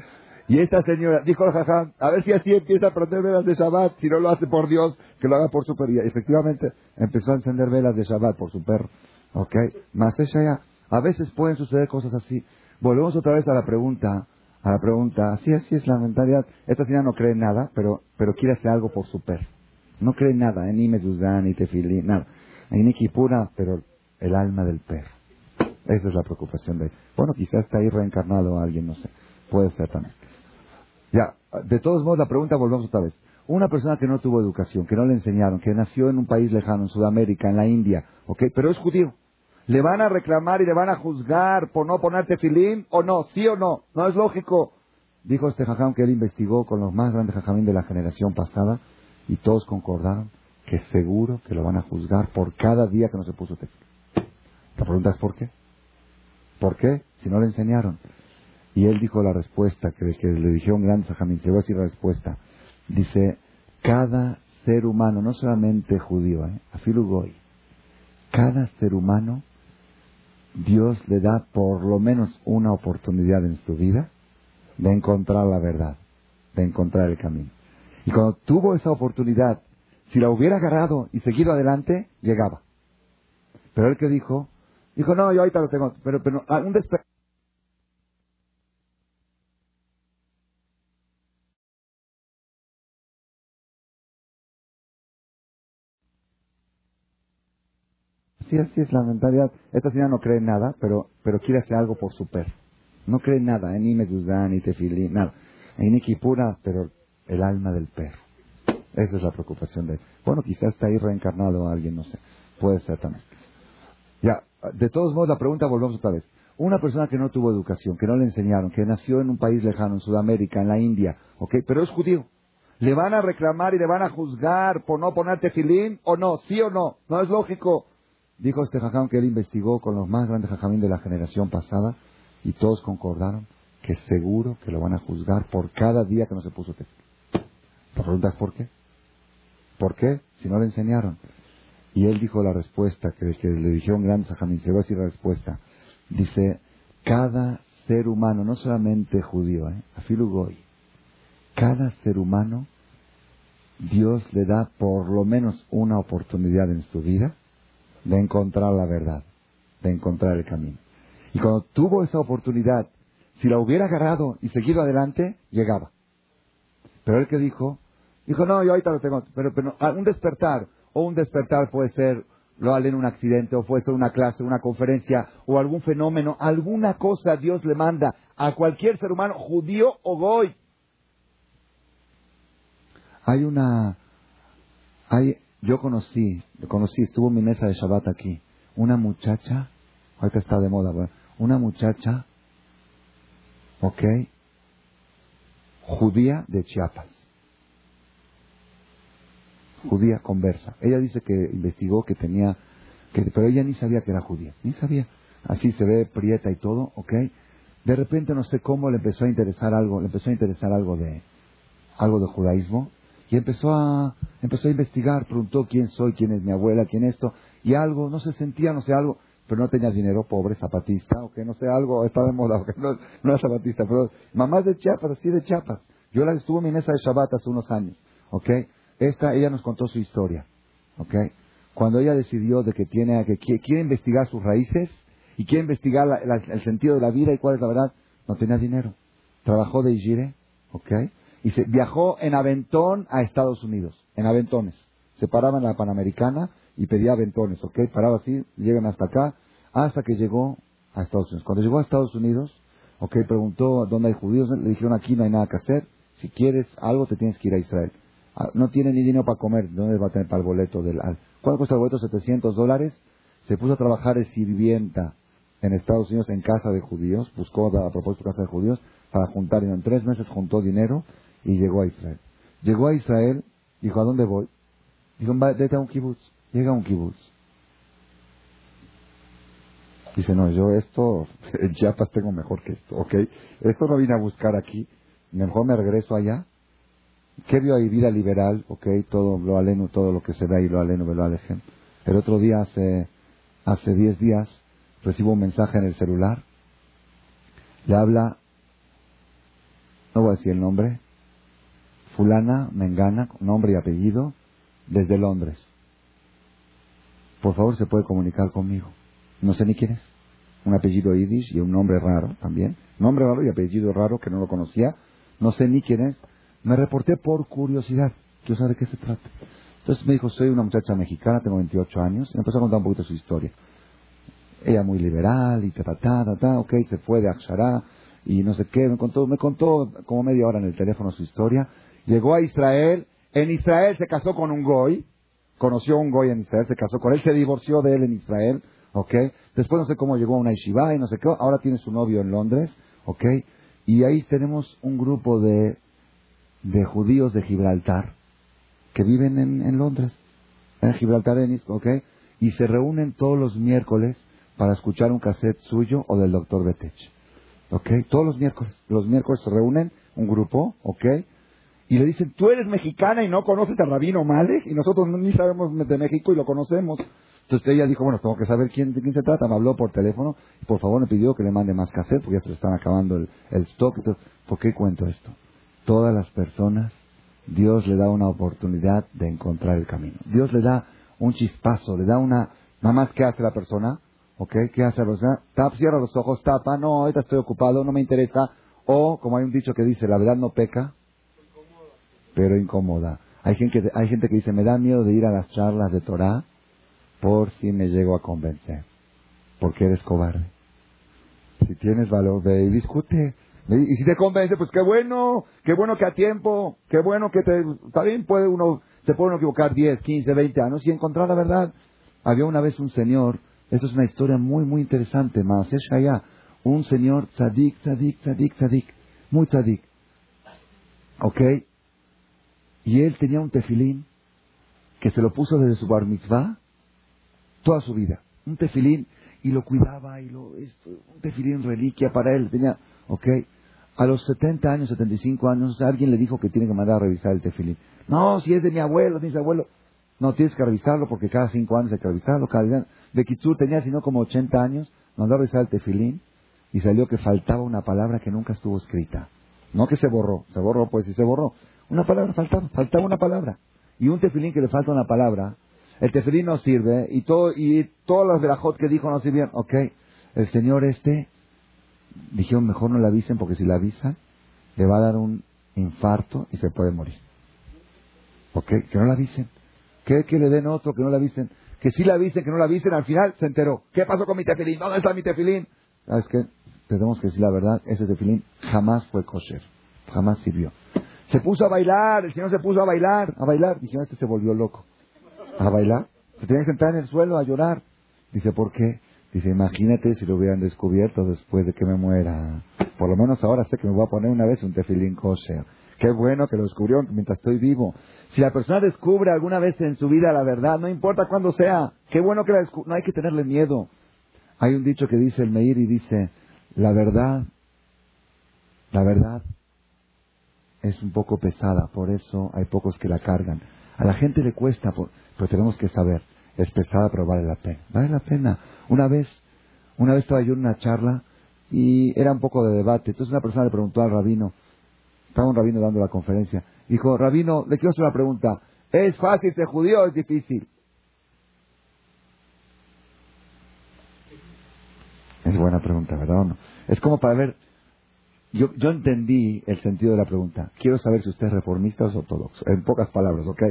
Y esta señora dijo al jajam, a ver si así empieza a prender velas de Shabbat, si no lo hace por Dios, que lo haga por su perro. Y efectivamente empezó a encender velas de Shabbat por su perro. ¿Ok? Más ella ya. A veces pueden suceder cosas así. Volvemos otra vez a la pregunta, a la pregunta, así, así es la mentalidad. Esta señora no cree en nada, pero, pero quiere hacer algo por su perro. No cree en nada, en ni Mezuzán, ni Tefilín, nada. En Nikipura, pero el alma del perro. Esa es la preocupación de él. Bueno, quizás está ahí reencarnado alguien, no sé. Puede ser también. Ya, de todos modos, la pregunta volvemos otra vez. Una persona que no tuvo educación, que no le enseñaron, que nació en un país lejano, en Sudamérica, en la India, ¿ok? Pero es judío. ¿Le van a reclamar y le van a juzgar por no ponerte filín o no? ¿Sí o no? No es lógico. Dijo este jajam que él investigó con los más grandes jajamín de la generación pasada y todos concordaron que seguro que lo van a juzgar por cada día que no se puso texto. La pregunta es ¿por qué? ¿Por qué? Si no le enseñaron. Y él dijo la respuesta, que, le dijeron grandes a Jamín, se va a decir la respuesta. Dice, cada ser humano, no solamente judío, ¿eh? afilugoy, cada ser humano, Dios le da por lo menos una oportunidad en su vida de encontrar la verdad, de encontrar el camino. Y cuando tuvo esa oportunidad, si la hubiera agarrado y seguido adelante, llegaba. Pero él que dijo, dijo, no, yo ahorita lo tengo, pero, pero ah, un. Sí, así es la mentalidad. Esta señora no cree en nada, pero, pero quiere hacer algo por su perro. No cree en nada, en ni Mezuzán, ni Tefilín, nada. En Nikipura, pero el alma del perro. Esa es la preocupación de él. Bueno, quizás está ahí reencarnado alguien, no sé. Puede ser también. Ya, de todos modos, la pregunta volvemos otra vez. Una persona que no tuvo educación, que no le enseñaron, que nació en un país lejano, en Sudamérica, en la India, ¿ok? Pero es judío. ¿Le van a reclamar y le van a juzgar por no ponerte filín o no? ¿Sí o no? No es lógico. Dijo este jajam que él investigó con los más grandes jajamín de la generación pasada y todos concordaron que seguro que lo van a juzgar por cada día que no se puso texto. La pregunta es ¿por qué? ¿Por qué? Si no le enseñaron. Y él dijo la respuesta, que, le dijeron grandes a Jamín, se va a decir la respuesta. Dice, cada ser humano, no solamente judío, ¿eh? afilugoy, cada ser humano, Dios le da por lo menos una oportunidad en su vida de encontrar la verdad, de encontrar el camino. Y cuando tuvo esa oportunidad, si la hubiera agarrado y seguido adelante, llegaba. Pero él que dijo, dijo, no, yo ahorita lo tengo, pero, pero un despertar, o un despertar puede ser, lo en un accidente, o puede ser una clase, una conferencia, o algún fenómeno, alguna cosa Dios le manda a cualquier ser humano, judío o goy. Hay una, hay, yo conocí, conocí, estuvo en mi mesa de Shabbat aquí, una muchacha, ahorita está de moda, una muchacha, ok, judía de Chiapas judía conversa. Ella dice que investigó que tenía, que, pero ella ni sabía que era judía, ni sabía. Así se ve prieta y todo, ¿ok? De repente no sé cómo le empezó a interesar algo, le empezó a interesar algo de, algo de judaísmo y empezó a, empezó a investigar, preguntó quién soy, quién es mi abuela, quién esto y algo, no se sentía, no sé algo, pero no tenía dinero, pobre, zapatista, o que no sé, algo, está de moda, no, no era zapatista, pero mamás de Chiapas, así de Chiapas. Yo la estuvo en mi mesa de Shabbat hace unos años, ¿ok? Esta, ella nos contó su historia, ¿ok? Cuando ella decidió de que tiene, que quiere investigar sus raíces y quiere investigar el sentido de la vida y cuál es la verdad, no tenía dinero. Trabajó de Igire, ¿ok? Y se viajó en aventón a Estados Unidos, en aventones. Se paraba en la Panamericana y pedía aventones, ¿ok? Paraba así, llegan hasta acá, hasta que llegó a Estados Unidos. Cuando llegó a Estados Unidos, ¿ok? Preguntó dónde hay judíos, le dijeron aquí no hay nada que hacer, si quieres algo te tienes que ir a Israel. Ah, no tiene ni dinero para comer, ¿dónde va a tener para el boleto del ¿Cuánto cuesta el boleto? 700 dólares. Se puso a trabajar de sirvienta en Estados Unidos en casa de judíos, buscó a propósito casa de judíos para juntar, y en tres meses juntó dinero y llegó a Israel. Llegó a Israel, dijo, ¿a dónde voy? Dijo, vete a un kibutz. Llega a un kibutz. Dice, no, yo esto, [LAUGHS] en Chiapas tengo mejor que esto, ¿ok? Esto no vine a buscar aquí, mejor me regreso allá ¿Qué vio ahí? Vida liberal, ok, todo lo aleno, todo lo que se ve ahí, lo aleno, lo alejen. El otro día, hace, hace 10 días, recibo un mensaje en el celular. Le habla no voy a decir el nombre, fulana, mengana, nombre y apellido, desde Londres. Por favor, se puede comunicar conmigo. No sé ni quién es. Un apellido yiddish y un nombre raro también. Nombre raro y apellido raro que no lo conocía. No sé ni quién es. Me reporté por curiosidad. Quiero saber de qué se trata. Entonces me dijo, soy una muchacha mexicana, tengo 28 años. Y me empezó a contar un poquito su historia. Ella muy liberal y ta, ta, ta, ta, ta ok, se fue de Akshara y no sé qué. Me contó, me contó como media hora en el teléfono su historia. Llegó a Israel. En Israel se casó con un goy. Conoció a un goy en Israel, se casó con él, se divorció de él en Israel. ¿ok? Después no sé cómo llegó a una yeshiva y no sé qué. Ahora tiene su novio en Londres. ¿ok? Y ahí tenemos un grupo de, de judíos de Gibraltar que viven en, en Londres, en Gibraltar, ¿ok? Y se reúnen todos los miércoles para escuchar un cassette suyo o del doctor Betech. ¿Ok? Todos los miércoles. Los miércoles se reúnen un grupo, ¿ok? Y le dicen, tú eres mexicana y no conoces a Rabino Malek y nosotros ni sabemos de México y lo conocemos. Entonces ella dijo, bueno, tengo que saber quién, de quién se trata. Me habló por teléfono y por favor me pidió que le mande más cassette porque ya se están acabando el, el stock. Entonces, ¿Por qué cuento esto? Todas las personas, Dios le da una oportunidad de encontrar el camino. Dios le da un chispazo, le da una... Nada más, ¿qué hace la persona? ¿Ok? ¿Qué hace la persona? Tap, cierra los ojos, tapa, no, ahorita estoy ocupado, no me interesa. O, como hay un dicho que dice, la verdad no peca, pero incomoda. Hay gente, hay gente que dice, me da miedo de ir a las charlas de Torah por si me llego a convencer. Porque eres cobarde. Si tienes valor, ve y discute. Y si te convence, pues qué bueno, qué bueno que a tiempo, qué bueno que te... Bien, puede uno, se puede uno equivocar 10, 15, 20 años y encontrar la verdad. Había una vez un señor, esto es una historia muy, muy interesante, más es allá, un señor tzadik, tzadik, tzadik, tzadik, muy tzadik. ¿Ok? Y él tenía un tefilín que se lo puso desde su bar mitzvah toda su vida. Un tefilín y lo cuidaba y lo un tefilín reliquia para él. Tenía, ok. A los 70 años, 75 años, alguien le dijo que tiene que mandar a revisar el tefilín. No, si es de mi abuelo, de mi abuelo. No, tienes que revisarlo porque cada cinco años hay que revisarlo. Cada día. Bekitsur tenía sino como 80 años, mandó a revisar el tefilín y salió que faltaba una palabra que nunca estuvo escrita. No que se borró, se borró, pues sí se borró. Una palabra faltaba, faltaba una palabra. Y un tefilín que le falta una palabra, el tefilín no sirve y todo y todas las verajot que dijo no sirvieron. Ok, el señor este dijeron mejor no le avisen porque si le avisan le va a dar un infarto y se puede morir. Ok, que no le avisen. Que, que le den otro, que no le avisen. Que si le avisen, que no le avisen, al final se enteró. ¿Qué pasó con mi tefilín? ¿Dónde está mi tefilín? ¿Sabes qué? Tenemos que decir la verdad, ese tefilín jamás fue kosher. Jamás sirvió. Se puso a bailar, el señor se puso a bailar, a bailar. Dijeron, este se volvió loco a bailar. Se tenía que sentar en el suelo a llorar. Dice, ¿por qué? Dice, imagínate si lo hubieran descubierto después de que me muera. Por lo menos ahora sé que me voy a poner una vez un tefilín kosher. Qué bueno que lo descubrió mientras estoy vivo. Si la persona descubre alguna vez en su vida la verdad, no importa cuándo sea, qué bueno que la. No hay que tenerle miedo. Hay un dicho que dice el Meir y dice, la verdad, la verdad es un poco pesada, por eso hay pocos que la cargan. A la gente le cuesta, pero tenemos que saber, es pesada, pero vale la pena. Vale la pena. Una vez, una vez estaba yo en una charla y era un poco de debate. Entonces una persona le preguntó al rabino, estaba un rabino dando la conferencia, dijo, rabino, le quiero hacer una pregunta, ¿es fácil ser judío o es difícil? Es buena pregunta, ¿verdad o no? Es como para ver, yo, yo entendí el sentido de la pregunta. Quiero saber si usted es reformista o ortodoxo. En pocas palabras, ¿ok?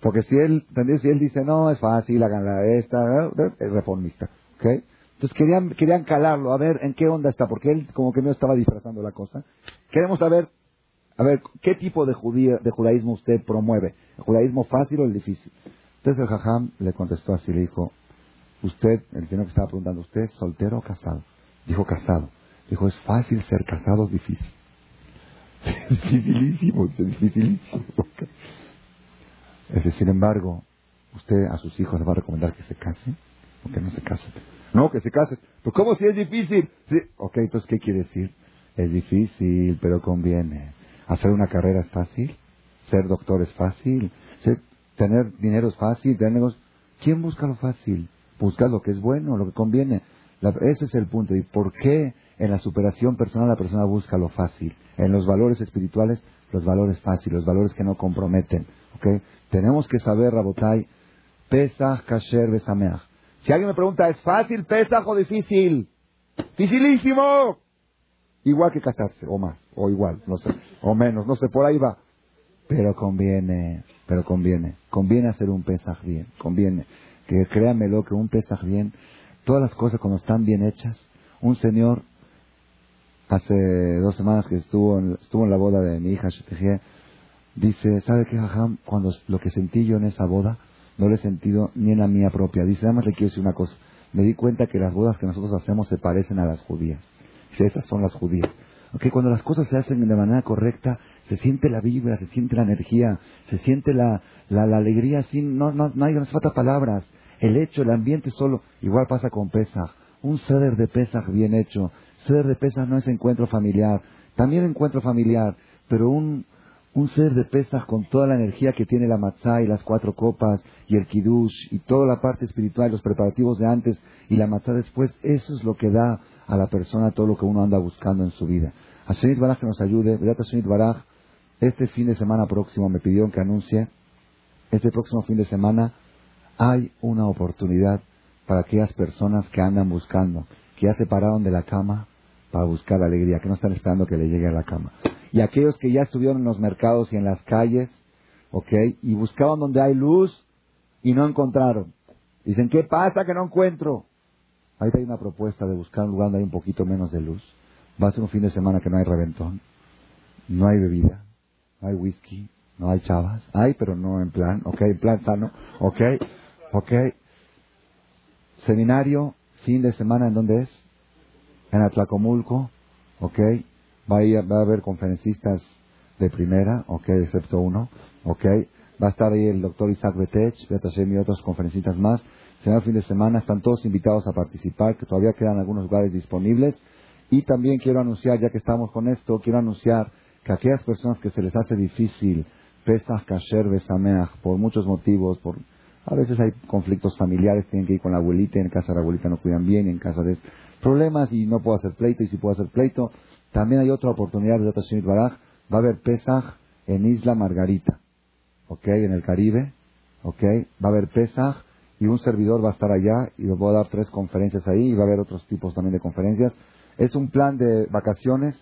Porque si él, si él dice, no, es fácil, hagan la esta, es reformista, ¿ok? Entonces querían, querían calarlo, a ver en qué onda está, porque él como que no estaba disfrazando la cosa. Queremos saber, a ver, ¿qué tipo de, judía, de judaísmo usted promueve? ¿El judaísmo fácil o el difícil? Entonces el jajam le contestó así, le dijo, usted, el señor que estaba preguntando, ¿usted soltero o casado? Dijo casado. Dijo, es fácil ser casado, es difícil. [LAUGHS] Es dificilísimo, es dificilísimo. [LAUGHS] Ese, sin embargo, usted a sus hijos les va a recomendar que se casen o que no se casen. No, que se casen. Pero ¿cómo si es difícil? Sí. Ok, entonces, ¿qué quiere decir? Es difícil, pero conviene. Hacer una carrera es fácil. Ser doctor es fácil. tener dinero es fácil. Tener ¿Quién busca lo fácil? Busca lo que es bueno, lo que conviene. ese es el punto. ¿Y por qué En la superación personal la persona busca lo fácil. En los valores espirituales, los valores fáciles, los valores que no comprometen. ¿ok? Tenemos que saber, Rabotai, Pesach, Kasher, Besameach. Si alguien me pregunta, ¿es fácil Pesach o difícil? ¡Dificilísimo! Igual que casarse, o más, o igual, no sé, o menos, no sé, por ahí va. Pero conviene, pero conviene, conviene hacer un Pesach bien, conviene. Que créanmelo que un Pesach bien, todas las cosas cuando están bien hechas, un señor hace dos semanas que estuvo en, estuvo en la boda de mi hija dice, ¿sabe qué, Jajam? Cuando lo que sentí yo en esa boda, no lo he sentido ni en la mía propia. Dice, además le quiero decir una cosa, me di cuenta que las bodas que nosotros hacemos se parecen a las judías. Dice, esas son las judías. Okay, cuando las cosas se hacen de manera correcta, se siente la vibra, se siente la energía, se siente la, la, alegría, sin, no, no, no hay no falta palabras. El hecho, el ambiente solo, igual pasa con Pesach. Un ceder de Pesach bien hecho. Ceder de Pesach no es encuentro familiar, también encuentro familiar, pero un, un ser de Pesach con toda la energía que tiene la matzá y las cuatro copas y el kiddush y toda la parte espiritual, los preparativos de antes y la matzá después, eso es lo que da a la persona todo lo que uno anda buscando en su vida. Hashanit Baraj que nos ayude, Baraj, este fin de semana próximo me pidieron que anuncie, este próximo fin de semana hay una oportunidad para aquellas personas que andan buscando, que ya se pararon de la cama para buscar la alegría, que no están esperando que le llegue a la cama y aquellos que ya estuvieron en los mercados y en las calles, ¿ok? Y buscaban donde hay luz y no encontraron. Dicen, ¿qué pasa que no encuentro? Ahorita hay una propuesta de buscar un lugar donde hay un poquito menos de luz. Va a ser un fin de semana que no hay reventón, no hay bebida, no hay whisky, no hay chavas. Hay, pero no en plan, ¿ok? En plan sano, ¿ok? ¿Ok? Seminario, fin de semana, ¿en dónde es? En Atlacomulco, ¿ok? Va a, va a haber conferencistas de primera, ok, excepto uno, ok. Va a estar ahí el doctor Isaac Betech, Betashem y otros conferencistas más. Será el fin de semana, están todos invitados a participar, que todavía quedan algunos lugares disponibles. Y también quiero anunciar, ya que estamos con esto, quiero anunciar que aquellas personas que se les hace difícil Pesach, Kasher, Besameach, por muchos motivos, por a veces hay conflictos familiares, tienen que ir con la abuelita, en casa de la abuelita no cuidan bien, en casa de problemas y no puedo hacer pleito, y si puedo hacer pleito, también hay otra oportunidad de Shemit Baraj. Va a haber Pesach en Isla Margarita, ¿ok? En el Caribe, ¿ok? Va a haber Pesach y un servidor va a estar allá y les voy a dar tres conferencias ahí y va a haber otros tipos también de conferencias. Es un plan de vacaciones,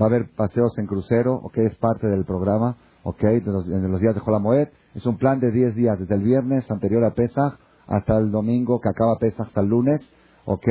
va a haber paseos en crucero, ¿ok? Es parte del programa, ¿ok? De los, los días de Jolamoed. Es un plan de 10 días, desde el viernes anterior a Pesach hasta el domingo que acaba Pesach hasta el lunes, ¿ok?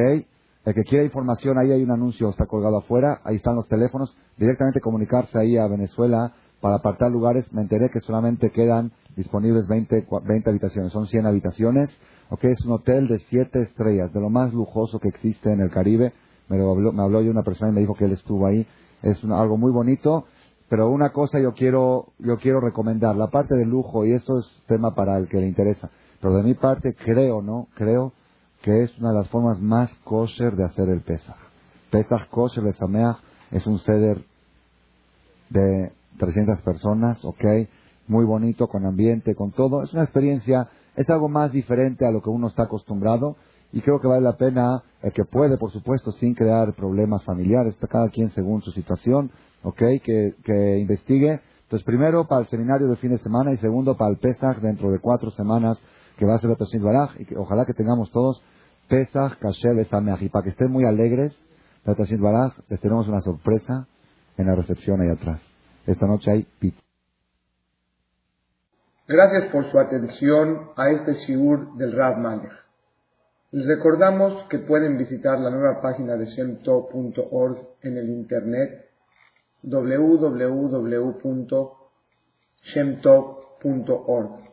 El que quiera información, ahí hay un anuncio, está colgado afuera, ahí están los teléfonos, directamente comunicarse ahí a Venezuela para apartar lugares. Me enteré que solamente quedan disponibles 20, 20 habitaciones, son 100 habitaciones, ok, es un hotel de 7 estrellas, de lo más lujoso que existe en el Caribe. Me, habló, me habló yo una persona y me dijo que él estuvo ahí, es algo muy bonito, pero una cosa yo quiero, yo quiero recomendar, la parte de lujo, y eso es tema para el que le interesa, pero de mi parte creo, ¿no? Creo que es una de las formas más kosher de hacer el Pesach. Pesach kosher de Sameach es un ceder de 300 personas, ok, muy bonito, con ambiente, con todo. Es una experiencia, es algo más diferente a lo que uno está acostumbrado y creo que vale la pena, el que puede, por supuesto, sin crear problemas familiares, cada quien según su situación, ok, que, que investigue. Entonces, primero para el seminario del fin de semana y segundo para el Pesach dentro de cuatro semanas que va a ser Betashit Baraj y que ojalá que tengamos todos Pesach, Kasher, Besameach. Y para que estén muy alegres, Betashit Baraj, les tenemos una sorpresa en la recepción ahí atrás. Esta noche hay pit. Gracias por su atención a este shiur del Rav Malech. Les recordamos que pueden visitar la nueva página de shemtov.org en el internet www.shemtov.org.